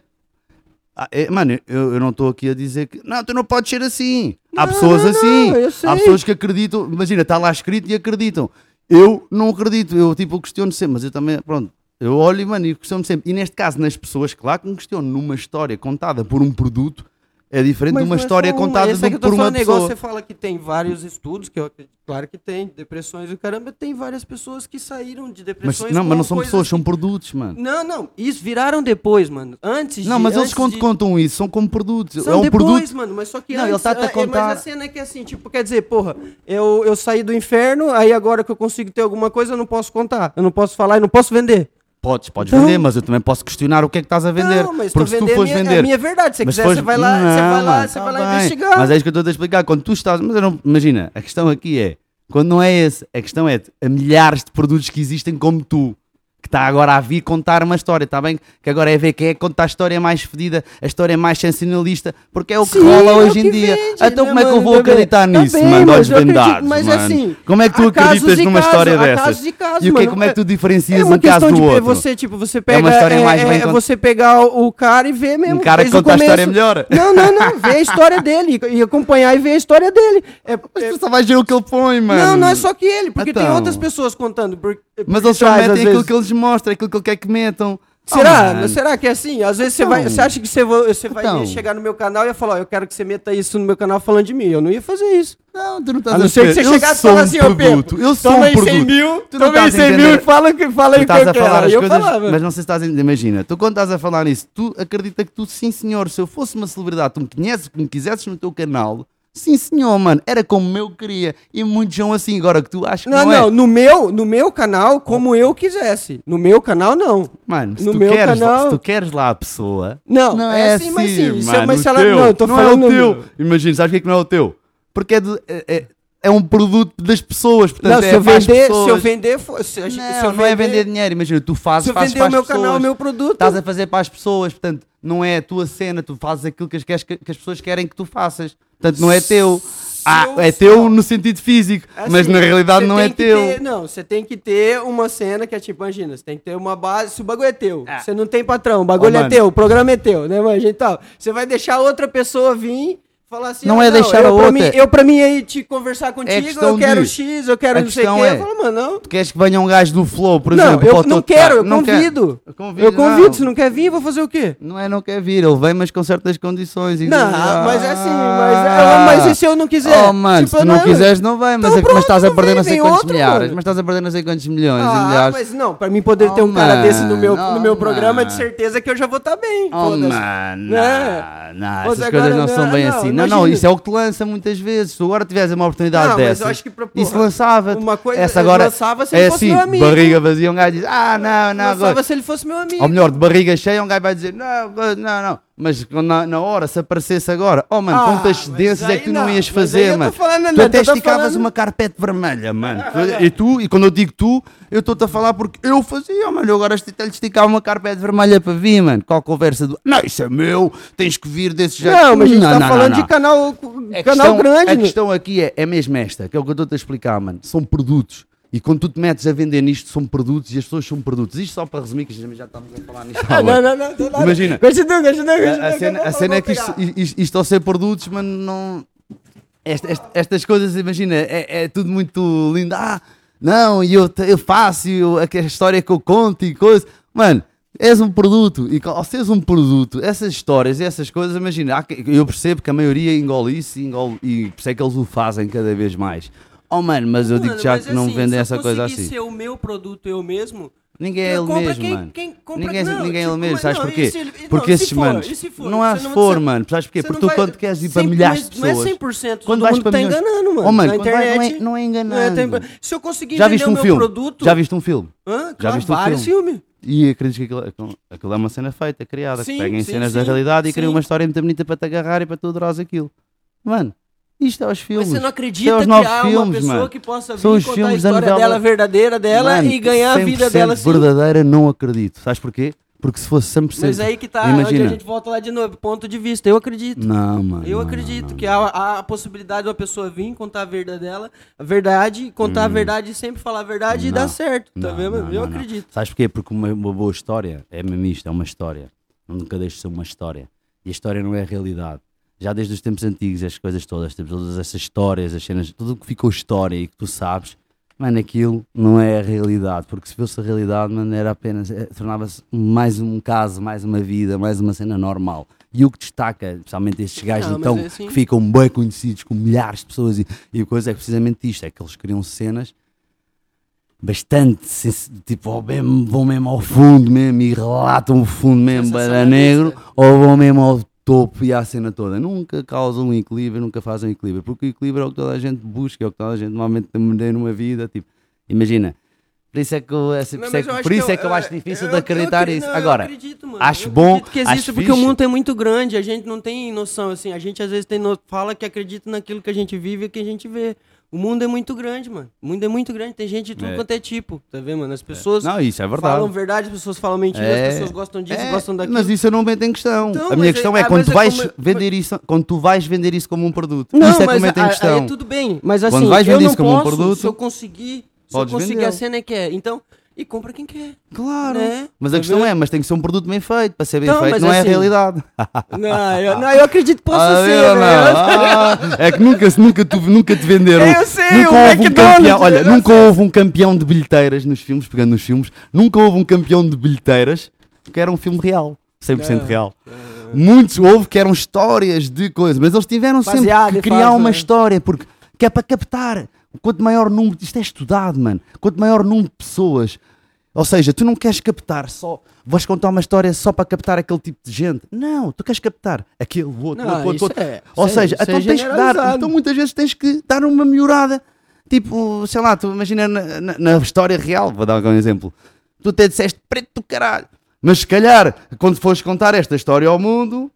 Ah, é, mano, eu, eu não estou aqui a dizer que. Não, tu não podes ser assim. Há Não, pessoas não, assim. sei. Há pessoas que acreditam. Imagina, está lá escrito e acreditam. Eu não acredito. Eu, tipo, questiono sempre, mas eu também. Pronto. Eu olho, mano, e questiono sempre. E neste caso, nas pessoas, claro que me questiono numa história contada por um produto é diferente de uma é história uma, contada é eu por uma é igual pessoa. você fala que tem vários estudos, que eu claro que tem, depressões e caramba, tem várias pessoas que saíram de Mas, depressões não, mas não são pessoas, são que- produtos, mano. Não, não, isso viraram depois, mano. Antes Não, de, mas eles quando de... contam isso são como produtos. São é um depois, produto. mano, mas só que Não, ele antes, tá-te a é- é- contar- Mas a cena é que é assim, tipo, quer dizer, porra, eu, eu saí do inferno, aí agora que eu consigo ter alguma coisa, eu não posso contar. Eu não posso falar e não posso vender. Podes, podes Então- vender, mas eu também posso questionar o que é que estás a vender. Não, mas porque se tu fores a minha- vender. a minha verdade. Se Mas quiser, você vai lá, você vai lá, você tá vai lá bem. investigar. Mas é isso que eu estou a explicar. Quando tu estás. Mas eu não, imagina, a questão aqui é. Quando não é esse, a questão é a milhares de produtos que existem como tu. Que está agora a vir contar uma história, está bem? Que agora é ver quem é que conta a história mais fedida, a história mais sensacionalista, porque é o que Sim, rola é hoje que em dia. vende, então, como é que eu vou bem. acreditar nisso, bem, mano? acredito, vendados, mas mano. assim, como é que tu acreditas numa casos, história dessas? casos e casos, e o que, mano. como é que tu diferencias É um caso do outro? você, tipo, você pega. uma história é, mais é, bem é cont- você pegar o, cara e ver mesmo. Um cara que o conta a história melhor. Não, não, não. Ver a história dele e acompanhar e ver a história dele. É, Mas é- tu só vais ver o que ele põe, mano. não, não é só que ele, porque tem Então. outras pessoas contando. Mas eles só metem aquilo que eles mostram, aquilo que ele quer que metam. Será? Oh. Será que é assim? Às vezes você Então. vai. Você acha que você, vai- você vai Então. chegar no meu canal e ia falar, ó, eu quero que você meta isso no meu canal falando de mim. Eu não ia fazer isso. Não, tu não estás A não ser que você eu chegasse e sou falasse assim, ô produto. Eu sou toma um aí 100 produto. mil, Tu toma aí estás a 100 mil entender. e fala, que- fala aí o que eu quero. as eu coisas, falava. mas não sei se estás a Imagina, tu quando estás a falar nisso, tu acredita que tu, sim senhor, se eu fosse uma celebridade, tu me conheces, que me quisesses no teu canal, sim senhor, mano, era como eu queria. E muitos são assim, agora que tu achas que Não, não, não, é. no meu, no meu canal, como eu quisesse. No meu canal, não. Mano, se no tu, meu queres, canal- se tu queres lá a pessoa, Não, não é é assim, assim, mas sim, isso é mano, uma o sala- teu, não, eu tô não falando é o teu. Imagina, sabes o que é que não é o teu? Porque é, é, é- é um produto das pessoas, portanto Não, é se eu vender, se pessoas. eu vender, se, Não, se eu não é vender dinheiro, imagina, tu fazes, se eu fazes vender para o meu canal, o pessoas. meu produto. Estás a fazer para as pessoas, portanto, não é a tua cena, tu fazes aquilo que as, que as- que as pessoas querem que tu faças. Portanto, não é teu. Ah, é teu no sentido físico, mas Assim, na realidade não é teu. ter- não, você tem que ter uma cena que é tipo, imagina, você tem que ter uma base, se o bagulho é teu, você não tem patrão, o bagulho Ó, é mano. teu, o programa é teu, né, mano, e tal. Você vai deixar outra pessoa vir falar assim, Não ah, é deixar eu a outra. Mim, eu pra mim aí te conversar contigo, questão eu quero X, eu quero a não sei o quê. é- Eu falo, mano, não. Tu queres que venha um gajo do Flow, por não, exemplo? eu para não teu quero, eu? Não quer. convido. Eu convido, Eu convido, não. se não quer vir, vou fazer o quê? Não é não quer vir, ele vem, mas com certas condições. Não, mas é assim, mas, "Ah, mas e se eu não quiser? Oh, mano, Tipo, se tu não quiseres, não vem, mas, Então é pronto, mas estás a não perder não sei quantos milhares, mas estás a perder não sei quantos milhões e Ah, milhares. mas não, pra mim poder ter Oh, um cara desse no meu, oh, programa, de certeza que eu já vou estar bem. Oh, mano, Né? não, não, essas coisas não não, são bem não, assim. Não, não, imagina. isso é o que te lança muitas vezes. Se tu agora tiveres uma oportunidade Não, mas eu dessas, acho que isso porra, lançava uma coisa- Essa agora lançava se é ele fosse assim, meu amigo. barriga vazia, um gajo diz, ah, não, não, Lançava agora. se ele fosse meu amigo. Ou melhor, de barriga cheia, um gajo vai dizer, não, não, não. Mas na, na hora, se aparecesse agora, oh mano, Ah, quantas cedências é que tu não, não ias fazer, mano? falando, tu até esticavas falando- uma carpete vermelha, mano. E tu, e quando eu digo tu, eu estou-te a falar porque eu fazia, mano. Eu agora até lhe esticava uma carpete vermelha para vir, mano. Qual conversa do. Não, isso é meu, tens que vir desse jeito. Não, mas a gente não, falando não, de não. canal, canal questão- grande. A questão aqui é, é mesmo esta, que é o que eu estou-te a explicar, mano. São produtos. E quando tu te metes a vender nisto, são produtos e as pessoas são produtos. Isto só para resumir, que já estamos a falar nisto. Ah, bué. não, não, não, não. Imagina. Continua, continua, continua. A, a cena, a cena é que isto, isto, isto ao ser produtos, mano, não. Esta- esta- estas coisas, imagina, é, é tudo muito lindo. Ah, não, e eu, eu faço, eu, aquela história que eu conto e coisa. Mano, és um produto. E ao seres um produto, essas histórias e essas coisas, imagina, eu percebo que a maioria engole isso e, engole, e isso é que eles o fazem cada vez mais. Oh, mano, mas eu digo Mano, já que não assim, vendem se eu essa coisa assim. ser o meu produto eu mesmo, Ninguém é ele mesmo, quem- mano. quem compra- ninguém não, ninguém é tipo, ele mesmo, mas sabes não, porquê? se não, Porque esses se manos. Se? Não há se não- for, mano. Sabes porquê? Porque não tu vai- quando queres ir para milhares de mas Não é pessoas. 100%, Quando vais para tá milhões- enganando, mano. Oh, mano, Na quando vai- não é- internet. não é tem- enganando. Se eu conseguir Já vender viste o um meu filme? produto... Já viste um filme? Hã? Claro, viste vários filme? E acreditas que aquilo, aquilo- é uma cena feita, criada, Sim, que peguem cenas da realidade e criam uma história muito bonita para te agarrar e para tu adorares aquilo. Mano, isto é os filmes. Mas você não acredita que há uma filmes, pessoa mano. que possa vir São os contar a história novela- dela verdadeira dela Mano, e ganhar a vida 100% dela assim? verdadeira, não acredito. Sabes porquê? Porque se fosse 100%. Mas aí que tá, Imagina. a gente volta lá de novo, ponto de vista. Eu acredito. Não, mano. Eu não, acredito não, que há, há a possibilidade de uma pessoa vir contar a verdade dela, a verdade, contar a verdade e sempre falar a verdade e Hum. Não. dar certo, tá Não, vendo? não, eu não, não. acredito. Sabes porquê? Porque uma, uma boa história é mesmo isto, é uma história. Nunca deixa de ser uma história. E E a história não é a realidade. Já desde os tempos antigos, as coisas todas, tipo, todas essas histórias, as cenas, tudo o que ficou história e que tu sabes, mano, aquilo não é a realidade. Porque se fosse a realidade, mano, era apenas, eh, tornava-se mais um caso, mais uma vida, mais uma cena normal. E o que destaca, especialmente estes gajos então, é assim. que ficam bem conhecidos com milhares de pessoas e, e a coisa é precisamente isto, é que eles criam cenas bastante, tipo, ou mesmo- vão mesmo ao fundo mesmo e relatam o fundo mesmo para negro, ou vão mesmo ao topo e à cena toda. Nunca causam um equilíbrio, nunca fazem um equilíbrio, porque o equilíbrio é o que toda a gente busca, é o que toda a gente normalmente tem numa vida, tipo, imagina. Por isso é que eu, é, por é que- eu acho por isso que é que eu acho difícil eu- de eu acreditar acre- isso. não, eu Agora, acredito, mano. acho Eu bom, acredito que existe acho porque o fixe. mundo é muito grande, a gente não tem noção assim, a gente às vezes tem no... fala que acredita naquilo que a gente vive e que a gente vê. O mundo é muito grande, mano. O mundo é muito grande, tem gente de tudo É. quanto é tipo, tá vendo, mano? As pessoas não, isso é verdade. falam verdade, as pessoas falam mentira, É. as pessoas gostam disso, É, gostam daquilo. Mas isso eu não meto em questão. Então, a minha questão é- é, ah, quando tu é vais como- vender isso, quando tu vais vender isso como um produto. Não, isso é que mas eu meto em aí questão. é tudo bem, mas assim, Quando vais eu vender não isso como um posso, produto, se eu conseguir, se eu conseguir vendê-lo. a cena é que é. Então, e compra quem quer. Claro. Né? Mas a Tá questão vendo? é, mas tem que ser um produto bem feito. Para ser bem Então, feito não é a assim- realidade. Não, eu, não, eu acredito que possa Ah, ser, né? não? Ah, é que nunca, nunca, tu, nunca te venderam. Eu sei, nunca o houve um campeão. Olha, eu nunca houve um campeão de bilheteiras nos filmes, pegando nos filmes. Nunca houve um campeão de bilheteiras que era um filme real. 100% Não. real. Muitos houve que eram histórias de coisas, mas eles tiveram sempre Baseado que em criar fatos, uma né? história, porque que é para captar. Quanto maior número, isto é estudado, mano. Quanto maior número de pessoas, ou seja, tu não queres captar só, vais contar uma história só para captar aquele tipo de gente. Não, tu queres captar aquele outro, Não, outro, outro, outro. é- Ou é- seja, é então tens que dar, então muitas vezes tens que dar uma melhorada. Tipo, sei lá, tu imagina na, na- na história real, vou dar um exemplo. Tu até disseste preto do caralho. Mas se calhar, quando fores contar esta história ao mundo,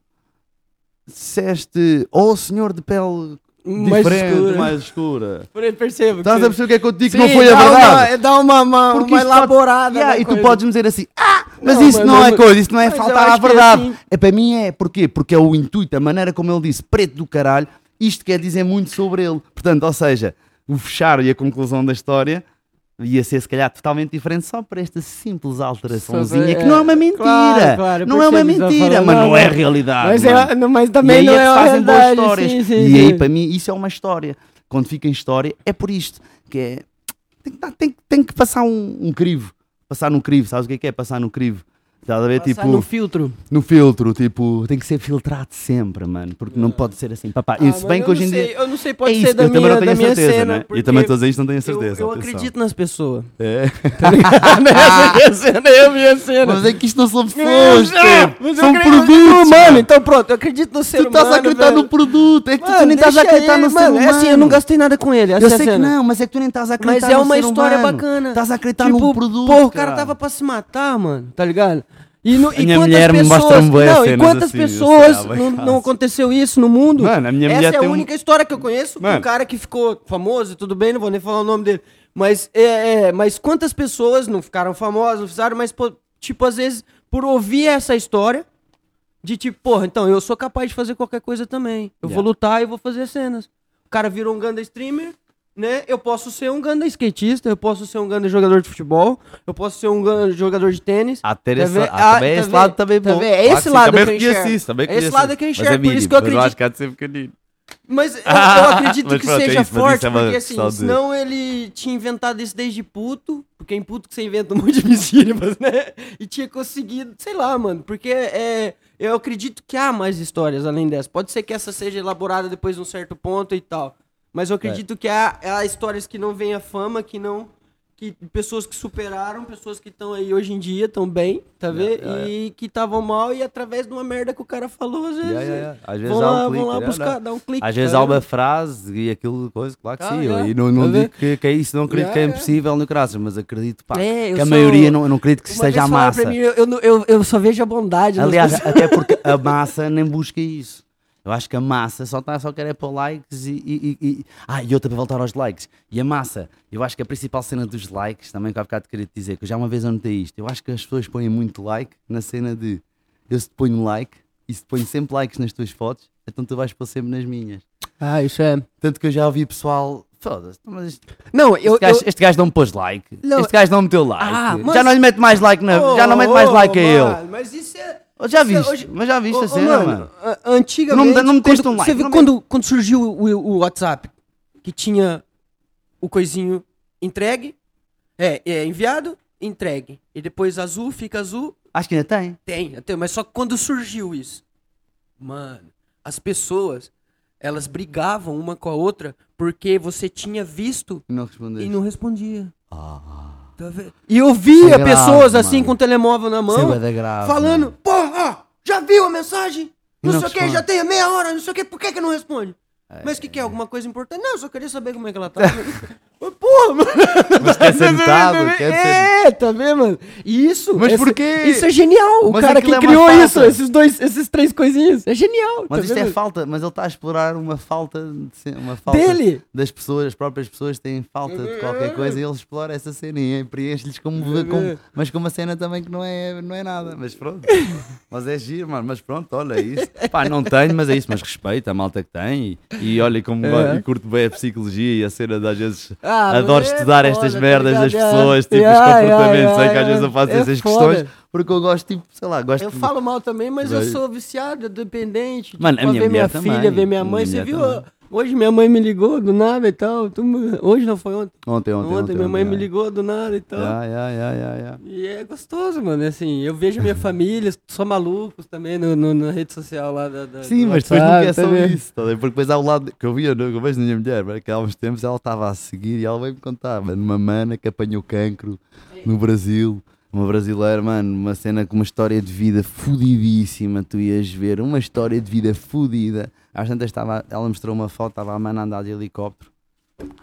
disseste, oh senhor de pele Mais diferente, escura. mais escura. Por aí percebo. Estás a perceber o que é que eu te digo? que Sim, não foi a verdade. Uma, dá uma, uma, Porque uma pode- elaborada. Yeah, e tu coisa. podes me dizer assim, ah, mas Não, isso mas- não é mas- coisa, isso não é faltar à que é verdade. assim. É para mim é, porquê? Porque é o intuito, a maneira como ele disse, preto do caralho, isto quer dizer muito sobre ele. Portanto, ou seja, o fechar e a conclusão da história ia ser se calhar totalmente diferente só por esta simples alteraçãozinha, é, que não é uma mentira. claro, claro, eu não é uma mentira, mas não é realidade. Mas, é, não, mas E também aí não é é fazem boas histórias. Sim, sim, e sim. aí, para mim, isso é uma história. Quando fica em história, é por isto. Que é. Tem que, tem, tem que passar um, um crivo. Passar num crivo. Sabes o que é que é passar no crivo? Estás a ver? Passar tipo, no filtro. no filtro, tipo, tem que ser filtrado sempre, mano. Porque não pode ser assim. Papá, Ah, e se bem eu que hoje não em sei, dia. Eu não sei, É pode isso, ser da eu também minha, não tenho da minha certeza, cena. né? Eu porque também dizer isto, não tenho eu- certeza. Eu, atenção. acredito nas pessoas. É. Tá? Essa é a minha cena, é a minha cena. Mas é que isto não são Não, pessoas, não, eu São produtos. Mano, então pronto, eu acredito no ser Tu estás a humano, acreditar no produto. É que tu nem estás a acreditar no ser mano. humano. É assim, eu não gastei nada com ele. Eu é sei que não, mas é que tu nem estás a acreditar Mas é no uma ser história humano. bacana. Estás a acreditar tipo, no produto. Pô, o cara tava pra se matar, mano, tá ligado? E, no, e quantas pessoas, não, e quantas assim, pessoas sei, não, não aconteceu isso no mundo? Mano, a minha Essa mulher é a tem um- única história que eu conheço, Mano. um cara que ficou famoso tudo bem, não vou nem falar o nome dele. Mas, é, é, mas quantas pessoas não ficaram famosas, não fizeram, mas, tipo, às vezes, por ouvir essa história, de tipo, porra, então, eu sou capaz de fazer qualquer coisa também. Eu vou Yeah. lutar e vou fazer cenas. O cara virou um Ganda streamer, né? Eu posso ser um Ganda skatista, eu posso ser um Ganda jogador de futebol, eu posso ser um Ganda jogador de tênis. Ter Tá vendo? há também Ah, esse tá lado também Tá bom. É esse lado que eu enxergo. isso, também É esse lado que eu enxergo, é por isso que eu mas acredito. acho que há de ser pequenino. Mas eu, eu acredito Mas que pronto, é seja isso, forte, é uma- porque assim, só de- senão ele tinha inventado isso desde puto, porque em puto que você inventa um monte de mentiras, né? E tinha conseguido, sei lá, mano, porque é, eu acredito que há mais histórias além dessa. Pode ser que essa seja elaborada depois de um certo ponto e tal. Mas eu acredito que há, há histórias que não vêm à fama, que não. Que pessoas que superaram, pessoas que estão aí hoje em dia, estão bem, tá vendo? yeah, E que estavam mal e através de uma merda que o cara falou, às vezes. Yeah, yeah, yeah. Às vezes vão um lá, clique, vão lá yeah, buscar, dar um clique. Às vezes tá há uma frase e aquilo, coisa, claro que Ah, sim. E não, não Tá digo que, que é isso, não acredito que é impossível no graças, mas acredito pá, É, que a sou- maioria não, não acredito que Uma seja a massa. mim, eu, eu, eu, eu só vejo a bondade. Aliás, até porque a massa nem busca isso. Eu acho que a massa só, tá, só quer é pôr likes e, e, e- Ah, e outra para voltar aos likes. E a massa, eu acho que a principal cena dos likes, também que há bocado queria te dizer, que eu já uma vez anotei isto, eu acho que as pessoas põem muito like na cena de eu se te ponho like e se te ponho sempre likes nas tuas fotos, então tu vais pôr sempre nas minhas. Ah, isso é. Tanto que eu já ouvi pessoal. Foda-se, mas este, Não, eu. este, gajo, eu... este gajo não me pôs like. Não. Este gajo não meteu like. Ah, mas- já não lhe mete mais like na, já não mete mais Oh, like a ele. mano, Mas isso é. Oh, Já viste? Hoje- Mas já viste Ô, a ô, cena, mano, mano? Antigamente. Não não me quando- um like, Você viu quando, quando surgiu o, o WhatsApp? Que tinha o coisinho entregue, é, é enviado, entregue. E depois azul fica azul, Acho que ainda tem. tem, até, mas só quando surgiu isso. Mano, as pessoas, elas brigavam uma com a outra porque você tinha visto E não e não respondia. Ah? E eu via é grave, pessoas assim mano. com o telemóvel na mão, é grave, falando, mano. porra, já viu a mensagem? Não, não sei o que, já tem meia hora, não sei o que, por que que não responde? Mas o que que é? Alguma coisa importante? Não, eu só queria saber como é que ela tá. Porra, mano. Mas quer ser notado, quer ser... É, tá vendo, mano? E isso. Mas quê? Isso é genial. O Mas cara que é criou falta. isso, esses dois, esses três coisinhos. É genial. Mas tá isto é vendo? falta, mas ele está a explorar uma falta, uma falta Dele. das pessoas, as próprias pessoas têm falta de qualquer coisa e ele explora essa cena e preenche-lhes como, como- mas com uma cena também que não é, não é nada, mas pronto. mas é giro, mano, mas pronto, olha é isso. Pá, não tenho, mas é isso, mas respeito a malta que tem e, e olha como É. e curto bem a psicologia e a cena de às vezes Ah, adoro mas é estudar foda, estas tá merdas das pessoas, tipo, Yeah, os comportamentos, yeah, sei que às vezes eu faço É essas foda. questões porque eu gosto, tipo, sei lá, gosto Eu de- falo mal também, mas eu sou viciado, dependente. Mano, tipo, a minha ver minha filha, também, ver minha mãe. minha Você viu? também. Hoje minha mãe me ligou do nada e tal. Hoje não foi ontem. Ontem, Ontem, ontem, ontem. minha mãe ontem, me é. ligou do nada e tal. Ya, ya, ya, ya. E é gostoso, mano. Assim, eu vejo minha família, só malucos também no, no- na rede social lá da. da Sim, mas depois nunca é só isso. tá? Porque depois há o lado que eu via, que eu vejo na minha mulher, mas que há uns tempos ela estava a seguir e ela veio-me contar, mano, uma mana que apanhou cancro no Brasil, uma brasileira, mano, uma cena com uma história de vida fudidíssima, tu ias ver, uma história de vida fudida. Às tantas estava, ela mostrou uma foto, estava a mana andar de helicóptero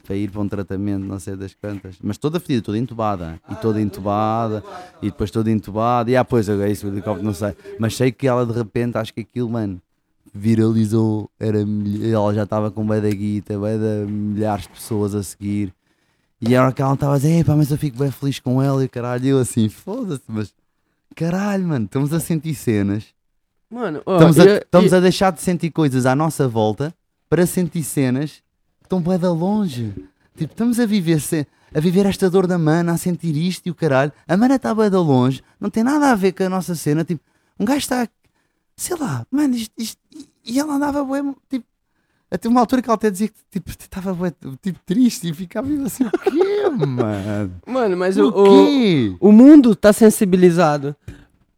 para ir para um tratamento, não sei das quantas, mas toda fedida, toda entubada, e toda entubada, e depois toda entubada, e ah, pois, é isso, o helicóptero não sei, mas sei que ela de repente, acho que aquilo, mano, viralizou, era, ela já estava com bué da guita, bué de milhares de pessoas a seguir, e a hora que ela estava a dizer, pá, mas eu fico bem feliz com ela, e caralho, eu assim, foda-se, mas caralho, mano, estamos a sentir cenas, Mano, ó, estamos, a, e- estamos e- a deixar de sentir coisas à nossa volta para sentir cenas que estão bué da longe, tipo, estamos a viver a viver esta dor da mana, a sentir isto e o caralho, a mana está bué da longe, não tem nada a ver com a nossa cena, tipo, um gajo está, sei lá, mano, isto, isto- e ela andava bué, tipo, até uma altura que ela até dizia que tipo, estava tipo, triste e ficava assim, o quê, mano? Mano, mas o, O o, quê? o mundo tá sensibilizado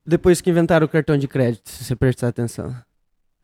depois que inventaram o cartão de crédito, se você prestar atenção.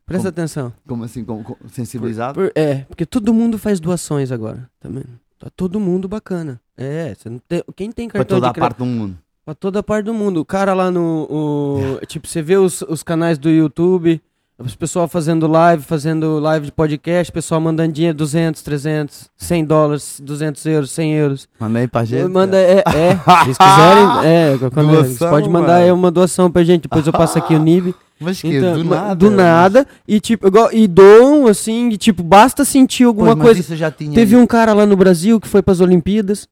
Presta Como? atenção. Como assim, com, com- sensibilizado? Por- é, porque todo mundo faz doações agora, também. Tá todo mundo bacana. É, você não tem, quem tem cartão toda de a crédito parte do mundo. pra toda parte do mundo. O cara lá no o- tipo, você vê os, os canais do YouTube, os pessoal fazendo live, fazendo live de podcast, pessoal mandando dinheiro 200, 300, 100 dólares, 200 euros, 100 euros. Manda aí para a gente. Manda, é, é, se vocês quiserem, é, Doação, vocês podem mandar mano. aí uma doação pra gente, depois eu passo aqui o NIB. Mas que Então, do nada. do nada, e tipo, igual, e doam, assim, e tipo, basta sentir alguma mas coisa. Teve um cara lá no Brasil que foi pras Olimpíadas,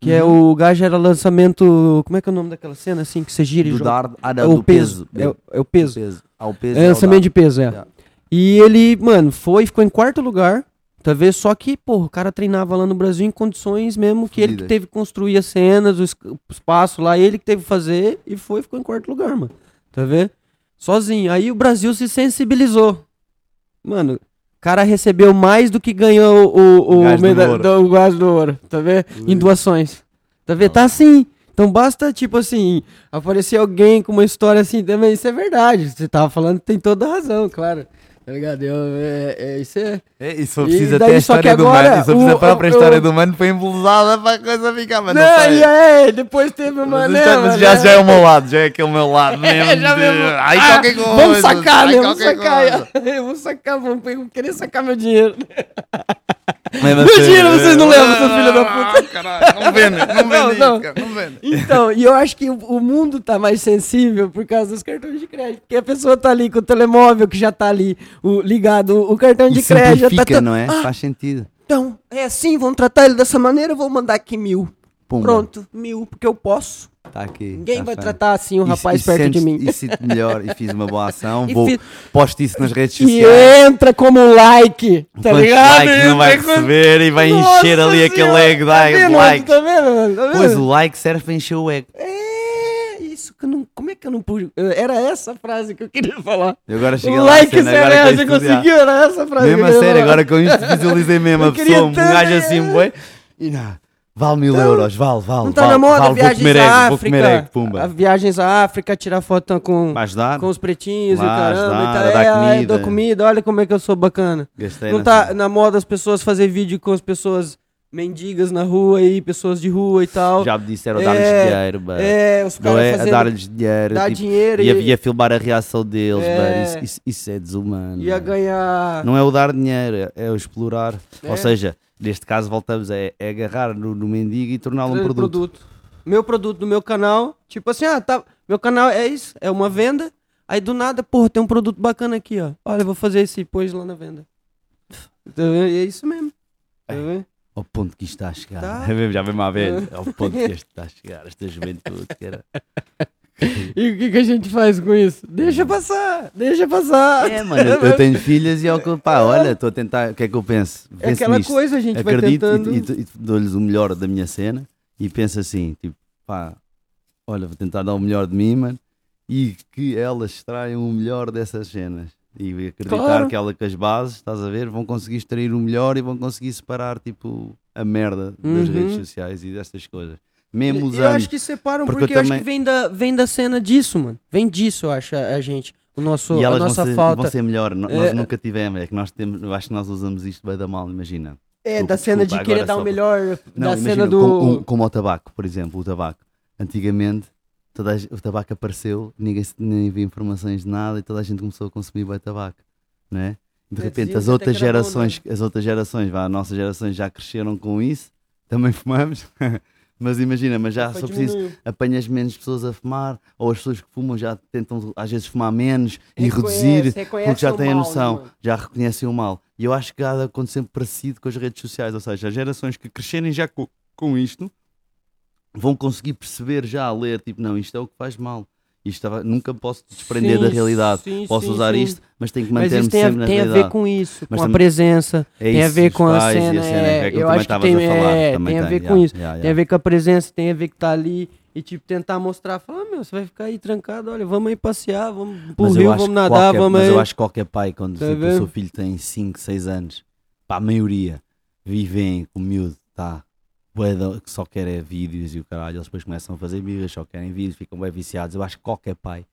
que é Uhum. o gajo era lançamento, como é que é o nome daquela cena, assim, que você gira e joga? dardo. Ah, É não, o do peso, peso. é, o- é o peso. Ah, o peso. É lançamento de peso, é. Yeah. E ele, mano, foi, ficou em quarto lugar, tá vendo? Só que, pô, o cara treinava lá no Brasil em condições mesmo que ele que teve que construir as cenas, o es- o espaço lá, ele que teve que fazer e foi, ficou em quarto lugar, mano. Tá vendo? Sozinho. Aí o Brasil se sensibilizou. Mano, o cara recebeu mais do que ganhou o, o, do do- o gás do ouro, tá vendo? Em doações. Tá vendo? Tá assim. Então basta, tipo assim, aparecer alguém com uma história assim também. Isso é verdade. Você tava falando, tem toda razão, claro. Tá ligado? Eu, é, é, isso é. É, e E preciso daí, até a só história do mano, e se for preciso o- a própria o- história o- do mano foi embelezada para a coisa ficar, mas não, Não, e aí, depois teve uma Mas, né, isto é- mas mano, já, né? já é o meu lado, já é aquele meu lado mesmo. já de- mesmo. Ai, Ah, qualquer coisa. Vamos sacar, né? Vamos sacar. Eu vou sacar, vou querer sacar meu dinheiro. Mesmo assim, Mentira, vocês não lembram, seu filho da Ah, puta. caralho, não vende, não Não, vende não. isso, cara, não vende. Então, e eu acho que o, o mundo tá mais sensível por causa dos cartões de crédito. Porque a pessoa tá ali com o telemóvel que já tá ali o, ligado, o cartão de crédito já tá. simplifica, tão- não é? Ah, Faz sentido. então, é assim, vamos tratar ele dessa maneira, vou mandar aqui mil. Pumba. Pronto, mil, porque eu posso. Tá aqui. Ninguém tá vai tratar assim o E- rapaz e perto de sentes- mim. E sinto melhor e fiz uma boa ação. E Vou, fiz- posto isso nas redes E sociais. entra como like, tá Quantos ligado? likes não vai receber e vai Nossa encher ali aquele Senhora, ego tá de vendo? likes. Tá vendo? Tá vendo? Pois o like serve para encher o ego. É, isso, que eu não, como é que eu não pude? Eu- Era essa frase que eu queria falar. Eu agora cheguei O lá. like cena, agora será, que você eu conseguiu, era essa frase Mesmo que a eu sério, agora com isto visualizei mesmo Eu a pessoa, um gajo é. assim, bué. E não, vale mil euros, vale, vale. Não tá vale, na moda vale, viagens à comer egg, África. pumba. viagens à África, tirar foto com, com os pretinhos e caramba. ajudar, e tal. É, comida. dou comida, olha como é que eu sou bacana. Gastei Não nessa- tá na moda as pessoas fazer vídeo com as pessoas mendigas na rua aí, pessoas de rua e tal. Já me disseram É, dar-lhes dinheiro, mano. É, os Não caras é a fazendo... dar-lhes dinheiro. dar tipo, dinheiro e e, havia filmar a reação deles, É. mano. Isso, isso- isso é desumano. ia mano. ganhar... Não é o dar dinheiro, é- é o explorar. É. Ou seja, neste caso voltamos, é, é agarrar no, no mendigo e torná-lo um Trazer produto. Meu produto do meu canal, tipo assim, ah, tá. Meu canal é isso, é uma venda. Aí do nada, porra, tem um produto bacana aqui, ó. Olha, vou fazer esse e pôs lá na venda. Então, é isso mesmo. Tá vendo? Ao ponto que isto está a chegar. Tá. É Já vem-me à velha. Ao ponto que isto está a chegar. Esta juventude, cara. E o que, que a gente faz com isso? Deixa passar, deixa passar. É, mano, eu, eu tenho filhas e é que eu, pá, olha, estou a tentar, o que é que eu penso? É Penso aquela nisto. coisa, a gente vai Acredito tentando. e, e- e dou-lhes o melhor da minha cena e penso assim, tipo, pá, olha, vou tentar dar o melhor de mim, mano, e que elas extraiam o melhor dessas cenas. E acreditar Claro. que ela com as bases, estás a ver, vão conseguir extrair o melhor e vão conseguir separar, tipo, a merda das Uhum. redes sociais e dessas coisas. Mesmo Eu usando. acho que separam Porque porque, eu eu acho também- que vem da, vem da cena disso, mano. Vem disso, eu acho, a, a gente. O nosso, e a elas nossa vão, ser, falta. vão ser melhor. No- É. Nós nunca tivemos, é que nós temos, eu acho que nós usamos isto bem da mal, imagina. É, Desculpa, da cena desculpa, de querer dar o melhor. Não, da imagina, cena do. como, como o tabaco, por exemplo, o tabaco. Antigamente, toda o tabaco apareceu, ninguém nem havia informações de nada e toda a gente começou a consumir bem tabaco, não é? De É, repente, as outras bom, gerações, as outras gerações, vá, as nossas gerações já cresceram com isso, também fumamos, mas imagina, mas já só preciso, apanhas menos pessoas a fumar, ou as pessoas que fumam já tentam às vezes fumar menos e Reconhece- reduzir, reconhece porque já têm a noção, né, mano? já reconhecem o mal. E eu acho que há de acontecer parecido com as redes sociais, ou seja, as gerações que crescerem já co- com, isto vão conseguir perceber já a ler, tipo, não, isto é o que faz mal. Isto estava- nunca posso desprender da Sim, realidade. sim, Posso sim, usar isto, mas tenho que Mas manter-me tem, sempre a, na tem a realidade. ver com isso, Mas com a presença. É tem a ver com a cena. é, é eu também acho que estavas tem, a falar, é, tem a tem, ver yeah, com isso. yeah, Tem a yeah. ver com a presença, tem a ver que tá ali e tipo tentar mostrar, falar, "Ah, meu, você vai ficar aí trancado, olha, vamos aí passear, vamos pro Mas eu rio, vamos nadar, qualquer- vamos Mas aí. eu acho que qualquer pai, quando Tá tipo, o seu filho tem 5, 6 anos, pá, a maioria vivem com o miúdo, tá? Que só quer é vídeos e o caralho, eles depois começam a fazer birras, só querem vídeos, ficam bem viciados. Eu acho que qualquer pai,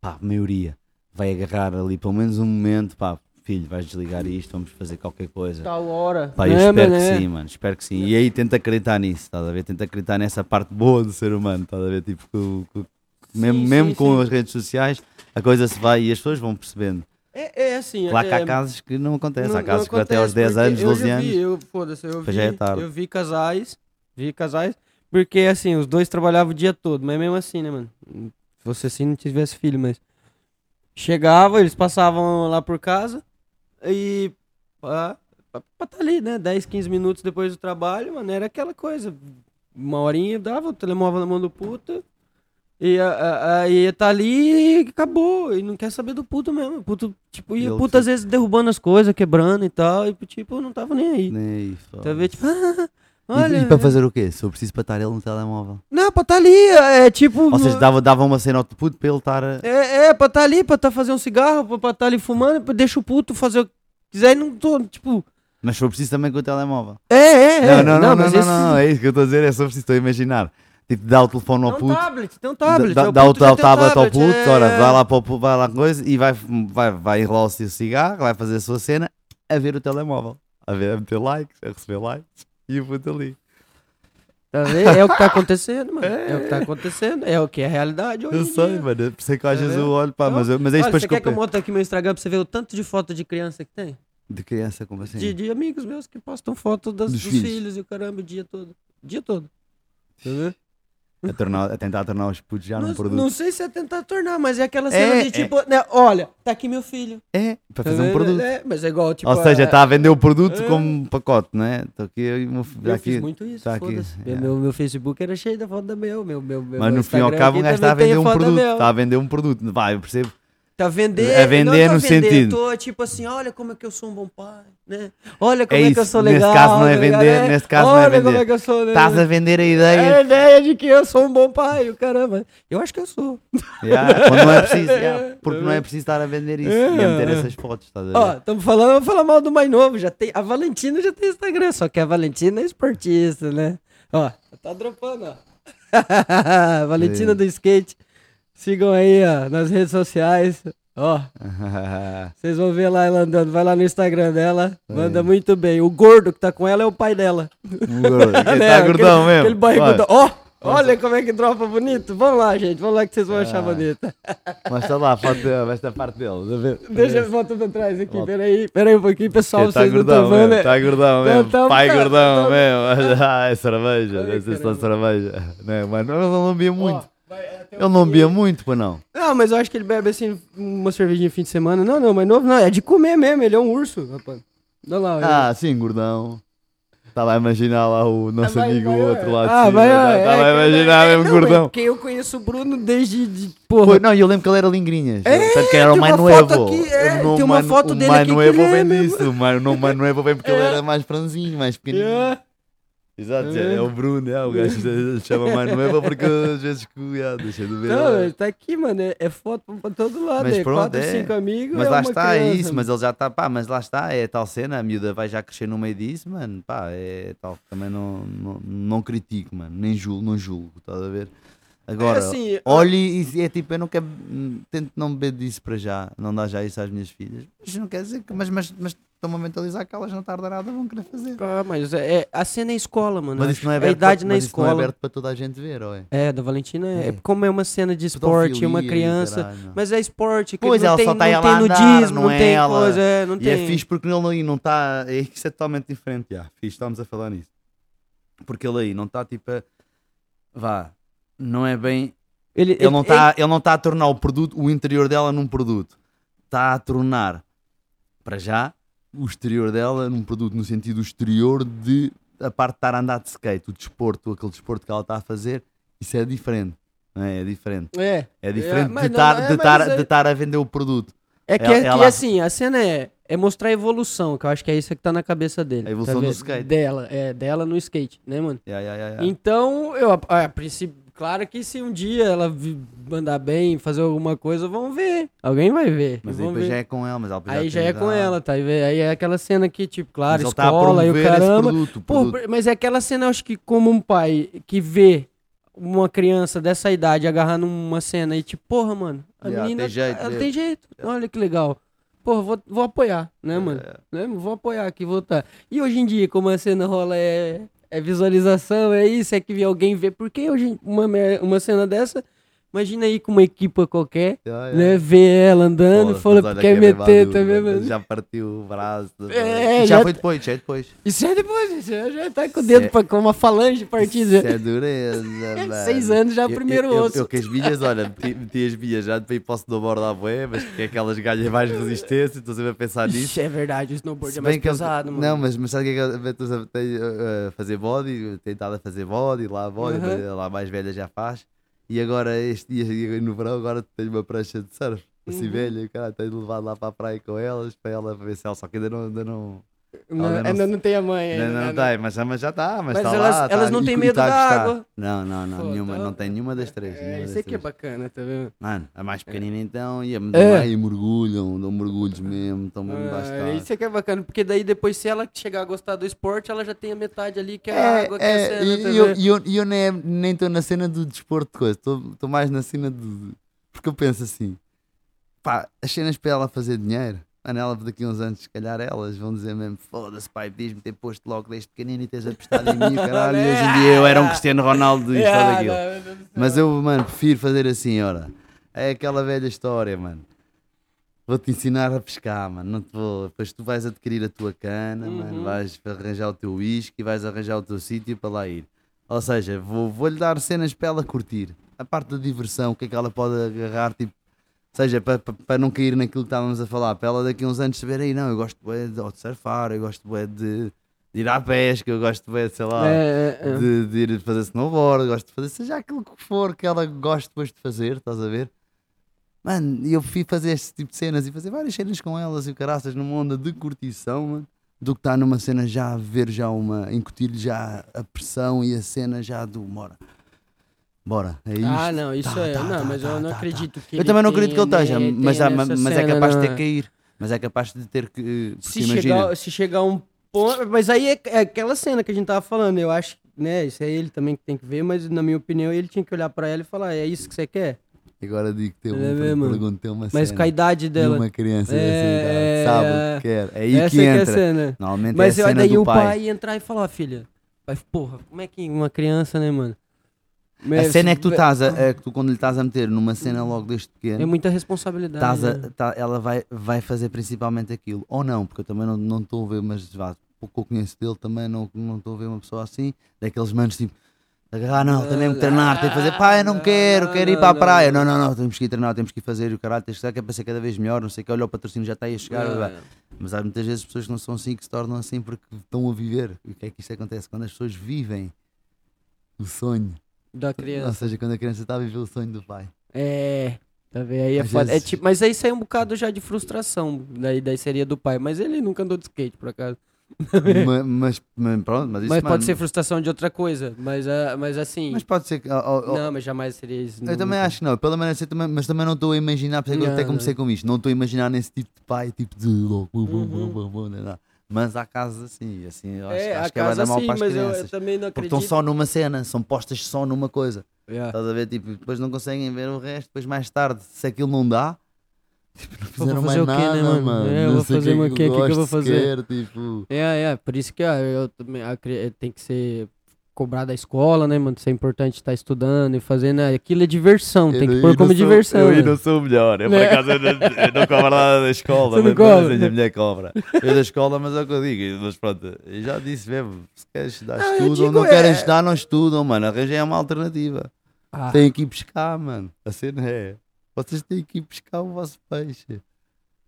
pá, a maioria, vai agarrar ali pelo menos um momento, pá, filho, vais desligar isto, vamos fazer qualquer coisa. Tal hora. Pá, eu Né, espero mano, que é. sim, mano, espero que sim. E aí tenta acreditar nisso, estás a ver? Tenta acreditar nessa parte boa do ser humano, estás a ver? Tipo, que- que- mesmo, Sim, mesmo sim, com sim. as redes sociais, a coisa se vai e as pessoas vão percebendo. É, é assim, que é, há casos que não acontece, não- há casos não que até aos acontece, 10 porque anos, eu 12 já anos. Vi, eu, foda-se, eu vi, é eu vi casais, vi casais, porque assim, os dois trabalhavam o dia todo, mas mesmo assim, né, mano? Se fosse assim, não tivesse filho, mas. Chegava, eles passavam lá por casa e. Pra, pra, pra tá ali, né? 10, 15 minutos depois do trabalho, mano, era aquela coisa. Uma horinha, dava o telemóvel na mão do puta. E aí tá ali e acabou. E não quer saber do puto mesmo. Puto, tipo, ia Ele puto às vezes derrubando as coisas, quebrando e tal. E tipo, não tava nem aí. Nem aí, Tá vendo? Tipo, ah, E- olha. e, para fazer o quê? Se eu preciso para estar ele no telemóvel. Não, pra tá ali. É tipo. Ou seja, dava, dava uma cena ao puto para ele estar a... É, é, pra tá ali, pra tá fazendo um cigarro, pra, pra tá ali fumando, pra- deixa o puto fazer o que quiser e não tô, tipo. Mas se for preciso também com o telemóvel. É, é, é. não, não, não, não, não, esse- não, é isso que eu estou a dizer, é só preciso, estou a imaginar. Tipo, dá o telefone ao Tem um puto, tablet, tem um tablet. dá, é, dá o puto já tal tem um tablet ao tablet, puto, é. ora, vai lá para o puto, vai lá coisa e vai, vai, vai enrolar o seu cigarro, vai fazer a sua cena, a ver o telemóvel, a ver, a meter likes, a receber likes e o puto ali. Tá? É o que tá acontecendo, mano. É, o que tá acontecendo. É o que é a realidade hoje Eu em sei, dia. mano, por isso é que às Tá vezes eu olho, pá, Então, mas, eu- mas é isso depois você quer que eu monte aqui meu Instagram pra você ver o tanto de foto de criança que tem? De criança, como assim? De, de amigos meus que postam foto das, Dos dos, filhos. filhos. e o caramba o dia todo. O dia todo. Tá vendo? A, tornar- a tentar tornar os putos já Não, num produto. não sei se é tentar tornar, mas é aquela É, cena é. de tipo, né, olha, tá aqui meu filho. É, para Tá fazer um vendo? produto. É, mas é igual, tipo. Ou seja, está a vender o produto É. como um pacote, não é? Estou aqui eu o Eu aqui. fiz muito isso, tá aqui, foda-se. é. Meu, meu Facebook era cheio da foto da meu, meu, meu, meu Mas no fim e ao Instagram cabo um aqui gajo está a vender um produto. Está a vender um produto. Vai, eu percebo. Tá vender, A vender não tô no vender, sentido. Tô tipo assim, olha como é que eu sou um bom pai, né? Olha como É é, que eu isso, sou nesse legal. caso não é tá ligado? vender, nesse caso não é olha vender. como é que eu sou, né? Estás a vender a É ideia. a ideia de que eu sou um bom pai, caramba. Eu acho que eu sou. Yeah, não é preciso, yeah, porque não é preciso estar a vender isso e a meter essas fotos. Estás a ver? Ó, estamos falando, vamos falar mal do mais novo. Já tem, a Valentina já tem Instagram, só que a Valentina é esportista, né? Ó, tá dropando, ó. Valentina do skate. Sigam aí, ó, nas redes sociais. Ó, vocês vão ver lá ela andando. Vai lá no Instagram dela. Manda muito bem. O gordo que tá com ela é o pai dela. Tá Né? gordão mesmo. Aquele barrigudão. Ó, olha como é que dropa bonito. Vamos lá, gente. Vamos lá que vocês vão achar Ah. bonito. Mostra lá a foto esta parte dele. Tá a? Deixa eu volta pra trás aqui. Peraí, peraí um pouquinho, pessoal. Está vocês não gordão estão vendo. mesmo, está gordão Não, mesmo. tá- Pai tá- gordão tá- mesmo. Ah, é cerveja, Ai, deve ser só caramba. cerveja. Não, mano, ele não bebia muito. Ó, até Ele não bebia muito, pô não. Não, mas eu acho que ele bebe assim uma cervejinha fim de semana. Não, não, mas novo não. É de comer mesmo. Ele é um urso, rapaz. Olha lá. olha. Ah, sim, gordão. Estava a imaginar lá o nosso vai- amigo, vai, o outro é. Ah, de cima. vai, Estava é, a que- imaginar é, mesmo não, gordão. Porque eu conheço o Bruno desde. De, porra. Pô, não, eu lembro que ele era lingrinhas. É, Tanto que era o tem uma mais foto novo. aqui, é, O tem uma foto o dele mais aqui que novo é vem disso. O mais- o mais novo vem porque ele É. era mais franzinho, mais pequenininho. É. Exato, É. é o Bruno, é, o gajo se chama mais novo porque às vezes yeah, deixa de ver. Não, ele tá aqui, mano. É, é foto pra todo lado. Mas é pronto, quatro, é. cinco amigos. Mas é lá está, é criança, isso, mas ele já está, pá, mas lá está, é tal cena, a miúda vai já crescer no meio disso, mano, pá, é tal, também não, não, não critico, mano, nem julgo, não julgo, estás a ver? Agora, É assim, olhe e é tipo, eu não quero, tento não beber disso para já, não dar já isso às minhas filhas, mas não quer dizer que, mas, mas, mas estou-me a mentalizar que elas não tardam nada vão querer fazer. Ah, mas é, é- a cena é escola, mano. Mas isso não é aberto, a idade para, na mas isso não é escola. aberto para toda a gente ver, ou é? É, da Valentina é, É. como é uma cena de esporte, uma Pedofilia e criança. caralho. Mas é esporte, que Pois, não ela tem, só tá não tem andar, nudismo, não não, é tem ela. coisa, é, não E tem. é fixe porque ele aí não está. É isso é totalmente diferente. Já. Fixe, estamos a falar nisso. Porque ele aí não está tipo a. Vá, não é bem. Ele, Ele não está ele não tá a tornar o produto, o interior dela num produto. Está a tornar, para já, o exterior dela num produto no sentido exterior de a parte de estar a andar de skate, o desporto, aquele desporto que ela está a fazer, isso é diferente. É? é diferente. É, É diferente de não, estar é, de estar- é- de a vender o produto. é que, Ela- é que ela- assim, a cena é, é mostrar a evolução, que eu acho que é isso que tá na cabeça dele. A evolução tá skate. Dela, é, dela no skate, né, mano? Yeah, yeah, yeah. Então, eu, a, a princípio, claro que se um dia ela mandar bem, fazer alguma coisa, vão ver. Alguém vai ver. Mas aí já é com ela, mas ela depois Aí já é com ela, tá? Aí é aquela cena que, tipo, claro, Mas escola e o caramba. produto, o Pô, produto. mas é aquela cena, eu acho que como um pai que vê uma criança dessa idade agarrar numa cena e tipo, porra, mano, a Yeah, menina tem jeito, ela é. tem jeito. Olha que legal. Porra, vou, vou apoiar, né, mano? É. Né? Vou apoiar aqui, vou tá. E hoje em dia, como a cena rola é, é visualização, é isso, é que vê alguém ver. Por que hoje uma, uma cena dessa? Imagina aí com uma equipa qualquer, Yeah, né? yeah. Ver ela andando, Pô, fala mas olha quer que é meter maduro, também, mano. Já partiu o braço. É, já, já- foi depois, já é depois. Isso é depois, isso já, já tá com o dedo Cê- pra, com uma falange partida. Isso é dureza, mano. Seis anos já é o Eu- primeiro eu, eu, osso. Eu, com as milhas, olha, meti, as milhas já depois posso snowboard à boé, mas que é aquelas galhas mais resistência, estou sempre a pensar nisso. Ixi, é verdade, o snowboard Se é mais que eu- pesado, mano. Não, mas, mas sabe o que é que eu estou a uh, a fazer body? Tentado a fazer body, lá body, Uhum. mas lá mais velha já faz. E agora, este dia, no verão, agora tenho uma prancha de surf, assim Uhum. velha, cara, tenho levado lá para a praia com elas, para ela ver se ela, só que ainda não, ainda não, Não, ainda não não tem a mãe ainda. ainda não, né? tem, mas, mas já está, mas, Mas está elas- lá. elas tá, não e- têm e medo tá a da gostar. água? Não, não, não, Pô, nenhuma, então- não tem nenhuma das três. É, nenhuma isso das aqui é bacana, tá vendo? Mano, a mais pequenina então, ia me É. e mergulham, dão mergulhos mesmo, estão mesmo Ah, isso aqui é bacana, porque daí depois, se ela chegar a gostar do esporte, ela já tem a metade ali, que é, a É, água, que é a é, cena, e tá e eu, e eu, e eu nem nem estou na cena do desporto de coisa, estou mais na cena do. Porque eu penso assim, pá, as cenas para ela fazer dinheiro, mano, ela daqui a uns anos, se calhar elas vão dizer mesmo, foda-se, pai, devias-me ter posto logo desde pequenino e teres apostado em mim, caralho, e hoje em dia eu era um Cristiano Ronaldo e isto ou Ah, daquilo. não, meu Deus do céu. Mas eu, mano, prefiro fazer assim, ora. É aquela velha história, mano. Vou-te ensinar a pescar, mano. Não te vou. Depois tu vais adquirir a tua cana, mano. Uhum. Vais arranjar o teu uísque e vais arranjar o teu sítio para lá ir. Ou seja, vou- vou-lhe dar cenas para ela curtir. A parte da diversão, o que é que ela pode agarrar, tipo. Seja, para, para, para não cair naquilo que estávamos a falar, para ela daqui a uns anos saber aí, não, eu gosto bué de, de surfar, eu gosto bué de, de ir à pesca, eu gosto de, sei lá, É, é, é. de, de ir fazer snowboard, gosto de fazer, seja aquilo que for que ela goste depois de fazer, estás a ver? Mano, eu fui fazer este tipo de cenas e fazer várias cenas com elas e o caraças numa onda de curtição, mano, do que estar numa cena já a ver já uma, incutir-lhe já a pressão e a cena já do bora. Bora, é isto. Ah, não, isso Tá, é. tá, não, tá, mas tá, eu não tá, acredito que Eu também não acredito que ele esteja, mas, nessa mas é cena, capaz de ter não. que cair. Mas é capaz de ter que. Se chegar, se chegar um ponto. Mas aí é, é aquela cena que a gente tava falando. Eu acho, né? Isso é ele também que tem que ver, mas na minha opinião ele tinha que olhar pra ela e falar: é isso que você quer? Agora digo que tem É uma pergunta, tem uma Mas cena com a idade de dela. uma criança É, dessa idade, sabe o que quer. É aí essa que que é a entra. cena. Normalmente Mas é a eu- cena daí do o pai. pai. entrar e falar: filha. Pai, porra, como é que uma criança, né, mano? A Mas- cena é que tu estás a, é que tu quando lhe estás a meter numa cena logo desde É pequeno, muita responsabilidade. estás a- né? tá- ela vai, vai fazer principalmente aquilo. Ou não, porque eu também não estou a ver, mas vá, pouco que eu conheço dele também não não estou a ver uma pessoa assim, daqueles manos tipo. Ah, não, tem mesmo que treinar, tem que fazer, pá, eu não quero, quero ir para a praia. não. Não, não, temos que ir treinar, temos que ir fazer, e o caralho, tens que que é para ser cada vez melhor, não sei que, olha o patrocínio já está aí a chegar. É. Mas há muitas vezes pessoas que não são assim que se tornam assim porque estão a viver. E o que é que isto acontece? Quando as pessoas vivem o sonho, Da ou criança. seja, quando a criança a viver o sonho do pai. É. Tá vendo? Aí é Às foda. É vezes- tipo, mas aí sai um bocado já de frustração. Daí, daí seria do pai. Mas ele nunca andou de skate, por acaso. Ma- mas, mas pronto, mas isso mas pode ser frustração de outra coisa. Mas, ah, mas assim. Mas pode ser que. ó, ó, ó, não, mas jamais seria isso. eu também acho que não, maneira de ser, também, mas também não estou a imaginar, porque eu Não, até comecei com isto, não estou a imaginar nesse tipo de pai, tipo de louco, Uhum. não, não. Mas há casos assim, assim, eu acho, É, acho a que vai casa dar mal para as mas eu, crianças. eu também não porque estão só numa cena, são postas só numa coisa. Yeah. Estás a ver? Tipo, depois não conseguem ver o resto, depois mais tarde, se aquilo não dá, tipo, não fizeram fazer mais o quê, né, mano? mano. É, eu não vou fazer o quê? O que que eu vou fazer? sequer, tipo, É, é, por isso que ó, eu também acre- tem que ser cobrar da escola, né, mano? Isso é importante estar estudando e fazendo. né? Aquilo é diversão, tem que Eu pôr como sou- diversão. Eu né? não sou o melhor. Eu, por Né? acaso, eu não, eu não cobro nada da escola. Você não cobra? mas a mulher cobra. Eu da escola, mas é o que eu digo. Mas pronto, eu já disse mesmo. Se querem estudar, eu estudam. não querem é- estudar, não estudam, mano. Arranjem uma alternativa. Ah, Têm que ir pescar, mano. A cena é. Vocês têm que ir pescar o vosso peixe.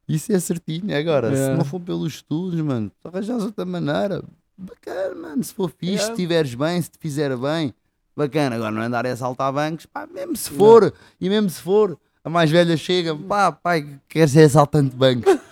Isso é certinho. Agora, se É. não for pelos estudos, mano, tu arranjas outra maneira. Bacana, mano. Se for fixe, É. se estiveres bem, se te fizer bem, bacana. Agora, não é andar a saltar bancos, pá, mesmo se for, e mesmo se for, a mais velha chega, pá, pai, quer ser assaltante de bancos.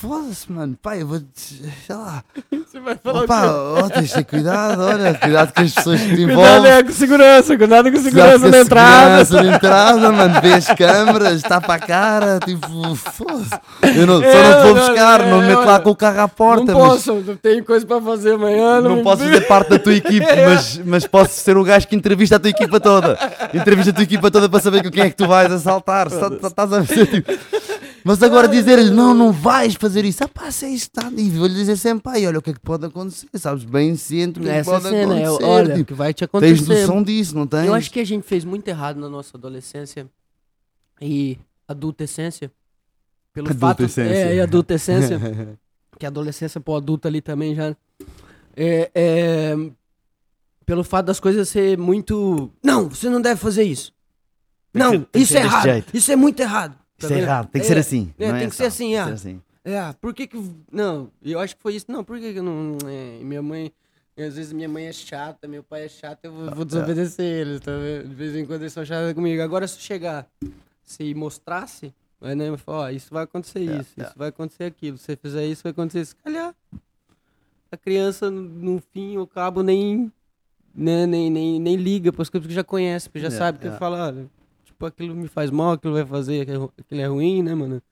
Foda-se, mano, pá, eu vou, sei lá, Você vai falar Opa, ó, tens de ter cuidado, olha, cuidado com as pessoas que te Cuidado envolvem. é, com segurança, cuidado com Cuidado segurança com na entrada. Segurança na entrada, mano. Vê as câmaras, tapa a cara, tipo, foda-se. Eu não, só É, não te vou não, buscar, é, não me meto lá com o carro à porta, não mas posso, não tenho coisa pra fazer amanhã. não me- posso fazer parte da tua equipe, mas, mas posso ser o gajo que entrevista a tua equipa toda. Entrevista a tua equipa toda para saber com quem é que tu vais assaltar. Só- só Estás a ver, tipo. Mas agora dizer-lhe, não, não vais fazer isso. Ah pá, se é isso, tá. E vou-lhe dizer sempre, pai, olha o que é que pode acontecer, sabes? Bem ciente o que é que Essa pode cena, é, acontecer. olha, tipo, que vai te tens acontecer. noção disso, não tens? Eu acho que a gente fez muito errado na nossa adolescência e adultescência. Pelo Adultescência. fato. É, e adultescência. que a adolescência pô adulta ali também já. É, é, pelo fato das coisas ser muito. Não, você não deve fazer isso. Não, isso é errado. jeito. Isso é muito errado. Tá Isso é errado, tem que É, ser assim. é, não tem que ser assim, ah. que ser assim. É, por que que. Não, eu acho que foi isso. Não, por que que eu não. É, minha mãe. Às vezes minha mãe é chata, meu pai é chato, eu vou, vou desobedecer eles, tá vendo? De vez em quando eles são chatos comigo. Agora, se chegar, se mostrasse, aí né, eu falo, ó, isso vai acontecer isso, é. isso vai acontecer aquilo. Se você fizer isso, vai acontecer isso. Calhar, a criança, no- fim, o cabo nem, né, nem, nem, nem liga para as coisas, porque já conhece, porque já É, sabe que é. fala, olha, tipo, aquilo me faz mal, aquilo vai fazer, aquilo aquilo é ruim, né, mano?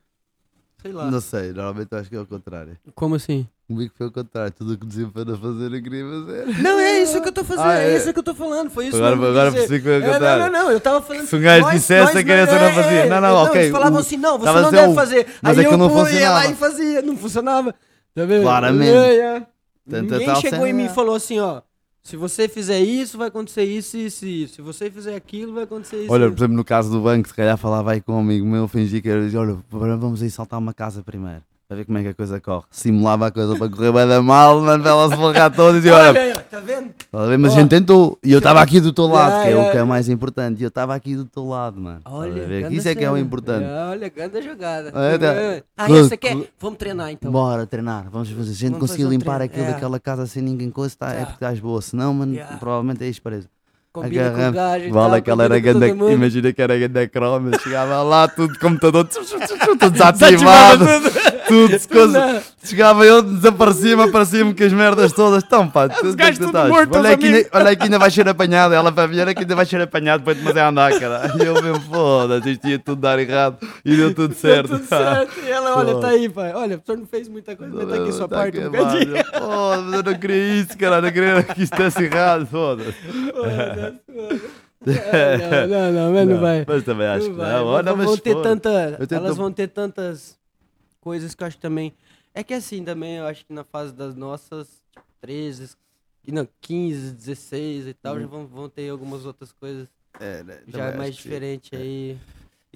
Sei lá. Não sei, normalmente eu acho que é o contrário. Como assim? Comigo foi o contrário, tudo que dizia para não fazer eu queria fazer. Não, é isso que eu tô fazendo, Ah, é. é. isso que eu tô falando, foi isso Agora- que eu agora percebi que foi o É, contrário. Não, não, não, eu tava falando... Se um gajo dissesse, a criança é, não fazia. é, Não, não, ok, Eles falavam assim, não, você não deve fazer. mas Aí é que eu não pô, ia lá funcionava. e fazia, não funcionava. Tá vendo? Claramente. É, é. Ninguém tal chegou em mim e falou assim, ó, se você fizer isso, vai acontecer isso, isso e isso. Se você fizer aquilo, vai acontecer isso. Olha, por exemplo, no caso do banco, se calhar falava aí com um amigo meu, fingi que era, olha, vamos aí saltar uma casa primeiro. Para ver como é que a coisa corre. Simulava a coisa para correr bem da mal, mano, para ela se borrar toda e dizia, olha, ó, tá vendo? Mas a gente tentou. E eu estava aqui do teu lado, que é o que é mais importante. E eu estava aqui do teu lado, mano. A Olha, Isso é que é o importante. É, Olha, grande jogada. É, tá. Ah, essa quer? clu- Vamos treinar então. Bora treinar, vamos fazer. Se a gente conseguir um limpar aquilo É. daquela casa sem ninguém coisa, tá, é porque estás boa. Se não, mano, provavelmente é isto preso. combina com o Agarramos. gajo e Vale, aquela era ganda, imagina que era ganda croma, chegava lá, tudo computador, tudo desativado, tudo, se coisa- chegava eu, desaparecia-me, aparecia-me com as merdas todas, então pá, tu- tu- tu estás? mortos, olha, ainda, olha aí que ainda vai ser apanhado, ela para ver que ainda vai ser apanhado depois de fazer andar, cara, e eu mesmo, foda-se, isto ia tudo dar errado, e deu tudo certo. Tudo certo. E ela, olha, tá aí, pai. Olha, o senhor não fez muita coisa, mas tá aqui sua Tá parte um queimado. bocadinho. Foda, mas eu não queria isso, cara, não queria que isto desse errado, foda-se. Não, não, não, mas não vai. Mas também acho Não que vai. não. Vão- Olha, vão, mas ter tanta, elas vão ter tantas coisas que eu acho que também. É que assim também, eu acho que na fase das nossas tipo, 13, e não, 15, 16 e tal, já vão, vão ter algumas outras coisas É, né, já é mais diferente aí.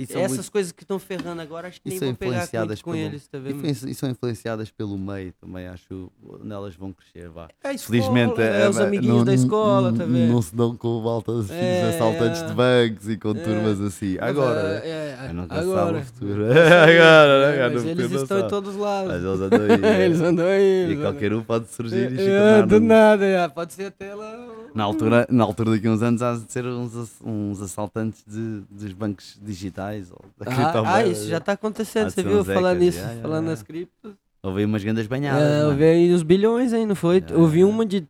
Essas muito- coisas que estão ferrando agora, acho que e nem vão pegar influenciadas com, pelo- eles, tá e E são influenciadas pelo meio também, acho, onde elas vão crescer, vá. É escola, Felizmente, é, os é, amiguinhos não- da escola, não- tá? Não se dão com maltas É, assaltantes é. de bancos e com É. turmas assim. Mas, Agora, é, né? é, é, nunca agora. futuro. Agora, né? É, cara, mas eles estão em todos os lados. Mas eles andam aí. é. eles andam aí. E qualquer um pode surgir e se É, do nada, é, pode ser até lá. Na altura, na altura daqui a uns anos há de ser uns, uns assaltantes de, dos bancos digitais ou da Ah, ah, isso já está acontecendo, você viu? Falando nisso, já, falando já. nas criptos. Houve umas grandes banhadas. É, vi aí uns bilhões aí, não foi? Vi é. uma de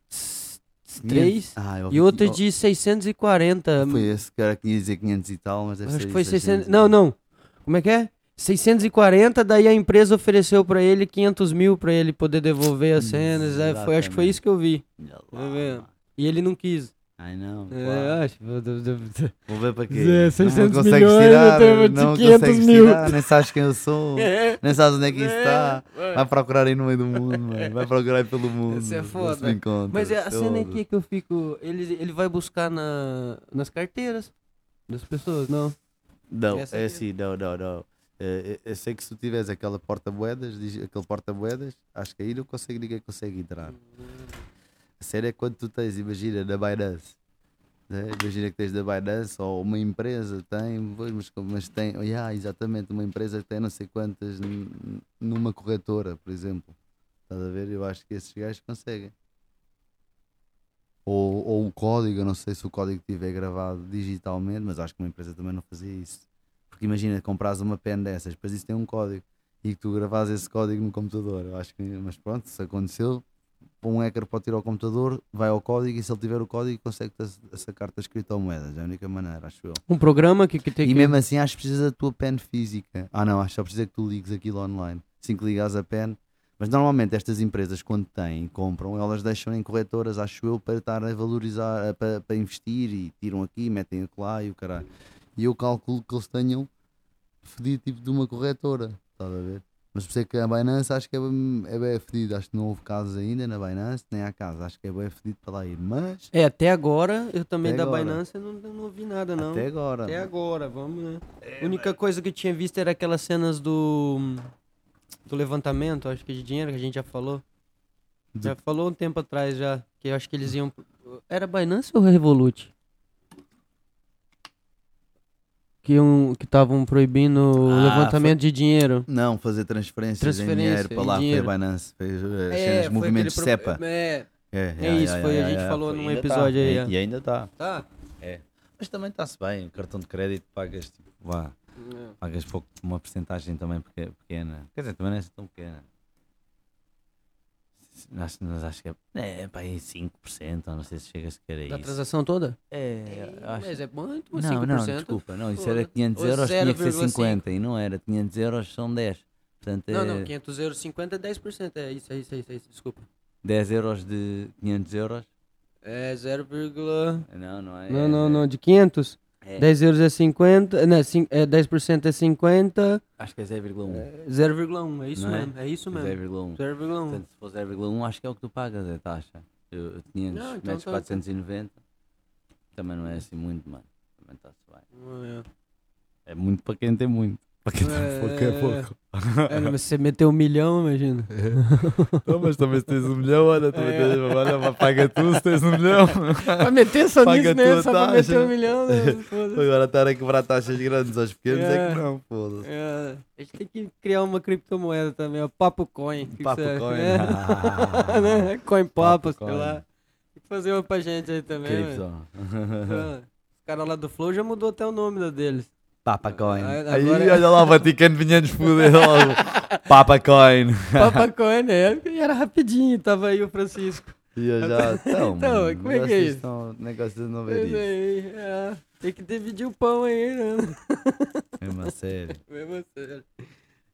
3 Ah, e outra de 640. Foi esse cara que ia dizer 500 e tal, mas deve Acho que foi isso, 600. 600 e Não, não. Como é que é? 640, daí a empresa ofereceu pra ele 500 mil pra ele poder devolver as cenas. é, foi, acho que foi isso que eu vi. E ele não quis. Ai não, É, acho. Vou ver para quê. Zé, Não 600 consegues milhões, tirar, não 500 consegues mil. tirar, nem sabes quem eu sou, É. nem sabes onde é que isso está. É. Vai procurar aí no meio do mundo, mano. vai procurar aí pelo mundo. Isso é foda. Mas é a cena aqui que eu fico. Ele, ele vai buscar na, nas carteiras das pessoas, não? Não, Essa é assim, não, não, não. É, é- eu sei que se tu tiveres aquela porta-moedas, aquele porta-moedas, acho que aí não consegue, ninguém consegue entrar. A sério é quando tu tens, imagina, na Binance, né? imagina que tens da Binance ou uma empresa tem, mas, mas tem, yeah, exatamente, uma empresa tem não sei quantas numa corretora, por exemplo. Estás a ver? Eu acho que esses gajos conseguem. Ou, ou o código, eu não sei se o código estiver gravado digitalmente, mas acho que uma empresa também não fazia isso. Porque imagina, compras uma pen dessas, depois isso tem um código e que tu gravas esse código no computador. Eu acho que, mas pronto, se aconteceu, um hacker pode tirar o computador, vai ao código e se ele tiver o código consegue sacar-te as criptomoedas. É a única maneira, acho eu. Um programa que, que tem E que. mesmo assim acho que precisa da tua pen física. Ah não, acho que só precisa que tu ligues aquilo online. Assim que ligas a pen. Mas normalmente estas empresas quando têm, compram, elas deixam em corretoras, acho eu, para estar a valorizar, para, para investir e tiram aqui, metem lá e o caralho. E eu calculo que eles tenham fedido tipo de uma corretora, estás a ver? Mas por isso é que a Binance acho que é bem, é bem fedido. Acho que não houve casos ainda na Binance, nem há casos. Acho que é bem fedido para lá ir. Mas É, até agora, eu também da agora. Binance não, não ouvi nada, não. até agora. Até agora, vamos, né? a única coisa que eu tinha visto era aquelas cenas do. do levantamento, acho que de dinheiro que a gente já falou. Do- Já falou um tempo atrás já. Que eu acho que eles iam. Era Binance ou Revolut? Que um, que estavam proibindo o Ah, levantamento de dinheiro. Não, fazer transferências Transferência em dinheiro para lá, dinheiro. foi a Binance, fez uh, as É, foi movimentos aquele CEPA. pro- É, É, É isso, foi, a gente falou num episódio aí, E, é. ainda está. tá. Mas também está-se bem, cartão de crédito pagas, tipo, vá, pagas pouco, uma porcentagem também peque- pequena. Quer dizer, também não é assim tão pequena. Acho, mas acho que é, é pá, aí 5%, ou não sei se chega sequer a Da isso. transação toda? É, acho Mas é muito, mas não, 5%. não, desculpa, não, isso era Foda. 500 Ou euros, tinha que ser 0,5. 50 e não era, 500 euros são 10. Portanto, é Não, não, 500 euros, 50 é 10%. É isso, é isso, é isso, é isso desculpa. 10 euros de 500 euros. É 0, Não, não é. não, não, não, de 500. É, 10 euros é 50, não, é 10% é 50, Acho que é 0,1. é 0,1, é isso Não é? mesmo, é isso mesmo. 0,1. 0,1. Portanto, se for 0,1, acho que é o que tu pagas, é taxa. Eu, eu 500 Não, então metes tá- 490. Também não é assim muito, mano. Também está-se bem. É. É muito para quem tem muito. Para quem tem É, pouco é pouco. É, mas você meteu um milhão, imagina. Não, mas também se tens um milhão, olha, também É. tens, olha, paga tu se tens um milhão. Pra meter só Paga nisso, né? Só pra meter um milhão, né? Agora estar a quebrar taxas grandes aos pequenos é, É. que não, foda-se. É, a gente tem que criar uma criptomoeda também, ó. Papo Coin. que que Papo acha? Coin. É. né? Coin Papo, sei lá. O que fazer uma pra gente aí também, só. Ah, Os caras lá do Flow já mudou até o nome da deles. Papa Coin. Ah, Aí, agora- olha lá, o Vaticano vinha nos foder logo. Papa Coin. Papa Coin, né? E era rapidinho, tava aí o Francisco. E eu já. Então, Então, mano, como é que é isso? Estão, negócio de não ver isso. aí, é, tem que dividir o pão aí, né? Mesmo a sério. Mesmo sério.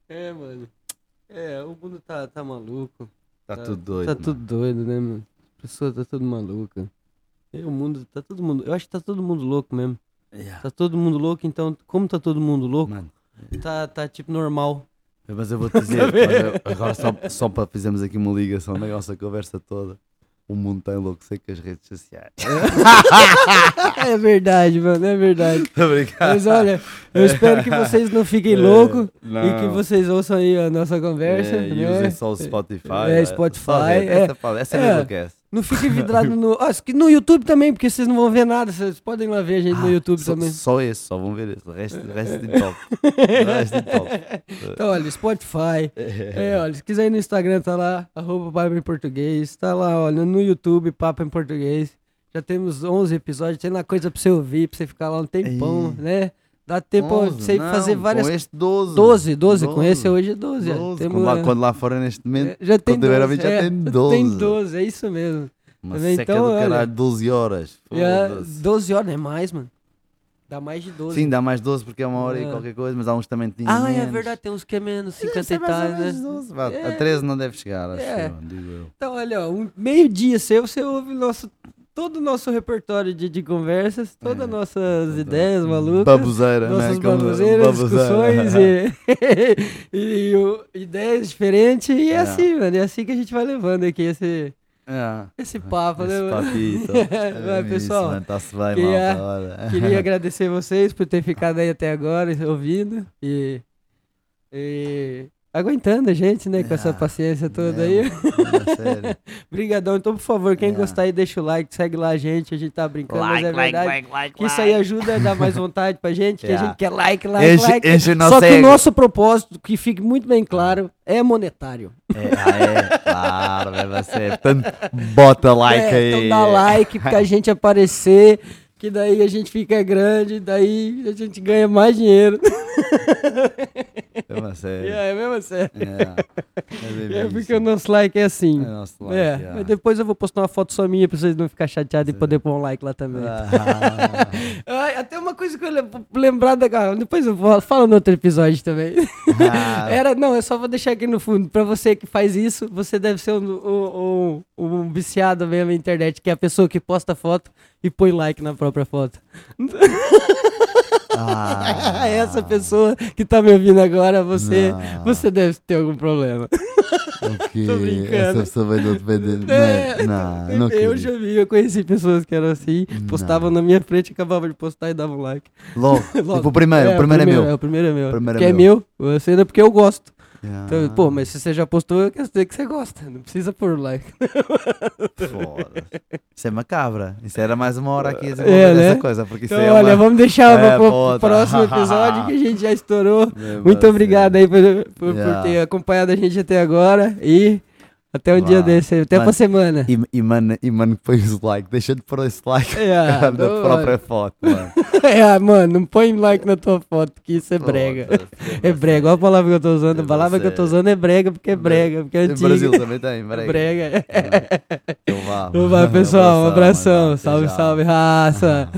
É, mano. É, o mundo tá, tá maluco. Tá Tá- tudo doido. tá mano. tudo doido, né, mano? A pessoa tá tudo maluca. E o mundo, tá todo mundo. Eu acho que tá todo mundo louco mesmo. Yeah. Tá todo mundo louco, então, como tá todo mundo louco, Mano, tá, tá tipo normal. mas eu vou te dizer, olha, agora só, só para fizermos aqui uma ligação na nossa conversa toda. O mundo está enlouquecido com as redes sociais. é verdade, mano, é verdade. Tô brincando. Mas olha, eu espero que vocês não fiquem loucos e que É, vocês ouçam aí a nossa conversa. É, e usem só o Spotify. É, é, Spotify, é. Essa, essa É. é. Não fiquem vidrados no. Ah, que no YouTube também, porque vocês não vão ver nada. Vocês podem lá ver a gente no YouTube Ah, só, também. Só esse, só vão ver esse. O resto, resto de top. O resto de top. Então, olha, Spotify. É, olha, se quiser ir no Instagram, tá lá, arroba Papo em Português. Tá lá, olha, no YouTube, Papo em Português. Já temos 11 episódios, tem lá coisa pra você ouvir, pra você ficar lá um tempão, Ei. né? Dá tempo pra Onze, você não, fazer várias... Com este 12. 12, 12, com esse hoje é 12. é. 12. Temos, Quando, lá, é, quando lá fora neste momento, é, já tem quando tiver a 12, ver, já é, tem 12. Tem 12, é isso mesmo. uma Tá vendo? seca Então, do olha. caralho, 12 horas. Já, Foda-se. 12 horas, é mais, mano. Dá mais de 12. Sim, dá mais 12 porque é uma hora É. e qualquer coisa, mas há uns também que tinham ah, é menos. verdade, tem uns que é menos, Deve 50 ser e tal, né? 12, vá. É. A 13 não deve chegar, acho É. eu, digo eu. Então, olha, ó, um meio-dia seu, você ouve nosso, todo o nosso repertório de, de conversas, todas as É. nossas ideias malucas. Nossas né? Como- baboseiras, baboseira. discussões e, e o- ideias diferentes. E é, É. assim, mano. É assim que a gente vai levando aqui esse, É. esse papo, né, Esse mano? papito. Vai, É pessoal, Isso, mano, tá-se bem, queria- malta, olha. Queria agradecer vocês por ter ficado aí até agora ouvindo e, e aguentando a gente, né? Com essa Ah, paciência toda É, aí. mano, sério. Obrigadão. Então, por favor, quem É. gostar aí, deixa o like, segue lá a gente. A gente tá brincando, mas é Like, like, verdade. like, like, que isso aí ajuda a dar mais vontade pra gente, que a gente quer like, like, Enche, like. enche Só que o nosso propósito, que fique muito bem claro, é monetário. É, ah, é, claro, vai você. Portanto, bota like É, aí. Então dá like pra a gente aparecer, que daí a gente fica grande, daí a gente ganha mais dinheiro. É uma série. é, é mesmo sério. É, É porque o nosso like é assim. É nosso like, É, yeah. mas depois eu vou postar uma foto só minha pra vocês não ficarem chateados e poder pôr um like lá também. Ah, até uma coisa que eu lem- lembrar da. Depois eu vou, falo no outro episódio também. ah, Era, não, eu só vou deixar aqui no fundo. Pra você que faz isso, você deve ser um, um, um viciado mesmo na internet, que é a pessoa que posta foto e põe like na própria foto. ah, Essa pessoa que tá me ouvindo agora, você, Não. você deve ter algum problema. o quê? Tô brincando. Essa pessoa vai vender. É, Não, não, não eu já vi, eu conheci pessoas que eram assim, postavam na minha frente, acabavam de postar e davam like. Logo, Logo. tipo o primeiro, o primeiro é meu. É, o primeiro é meu. O primeiro é que é meu. meu, você ainda porque eu gosto. Então, Ah, pô, mas se você já postou, eu quero dizer que você gosta. Não precisa pôr like. Foda-se. Isso é macabra. Isso era mais uma hora aqui É, né? essa coisa. Porque Então, é olha, uma... vamos deixar É, para o próximo episódio que a gente já estourou. Mesmo Muito assim. obrigado aí por, por- por Yeah. ter acompanhado a gente até agora. E até um dia Vá. desse, até Mano, pra semana. E, e, mano, e mano, que põe os like. Deixa de pôr esse like É, da não, própria foto, mano. é, mano, não põe like na tua foto, que isso é brega. É brega, olha a palavra que eu tô usando. A palavra que eu tô usando é brega, porque é brega, porque é No antiga. Brasil também tem, É brega. brega. Então vá. Então vai, pessoal, um abração. mano. Salve, salve, raça.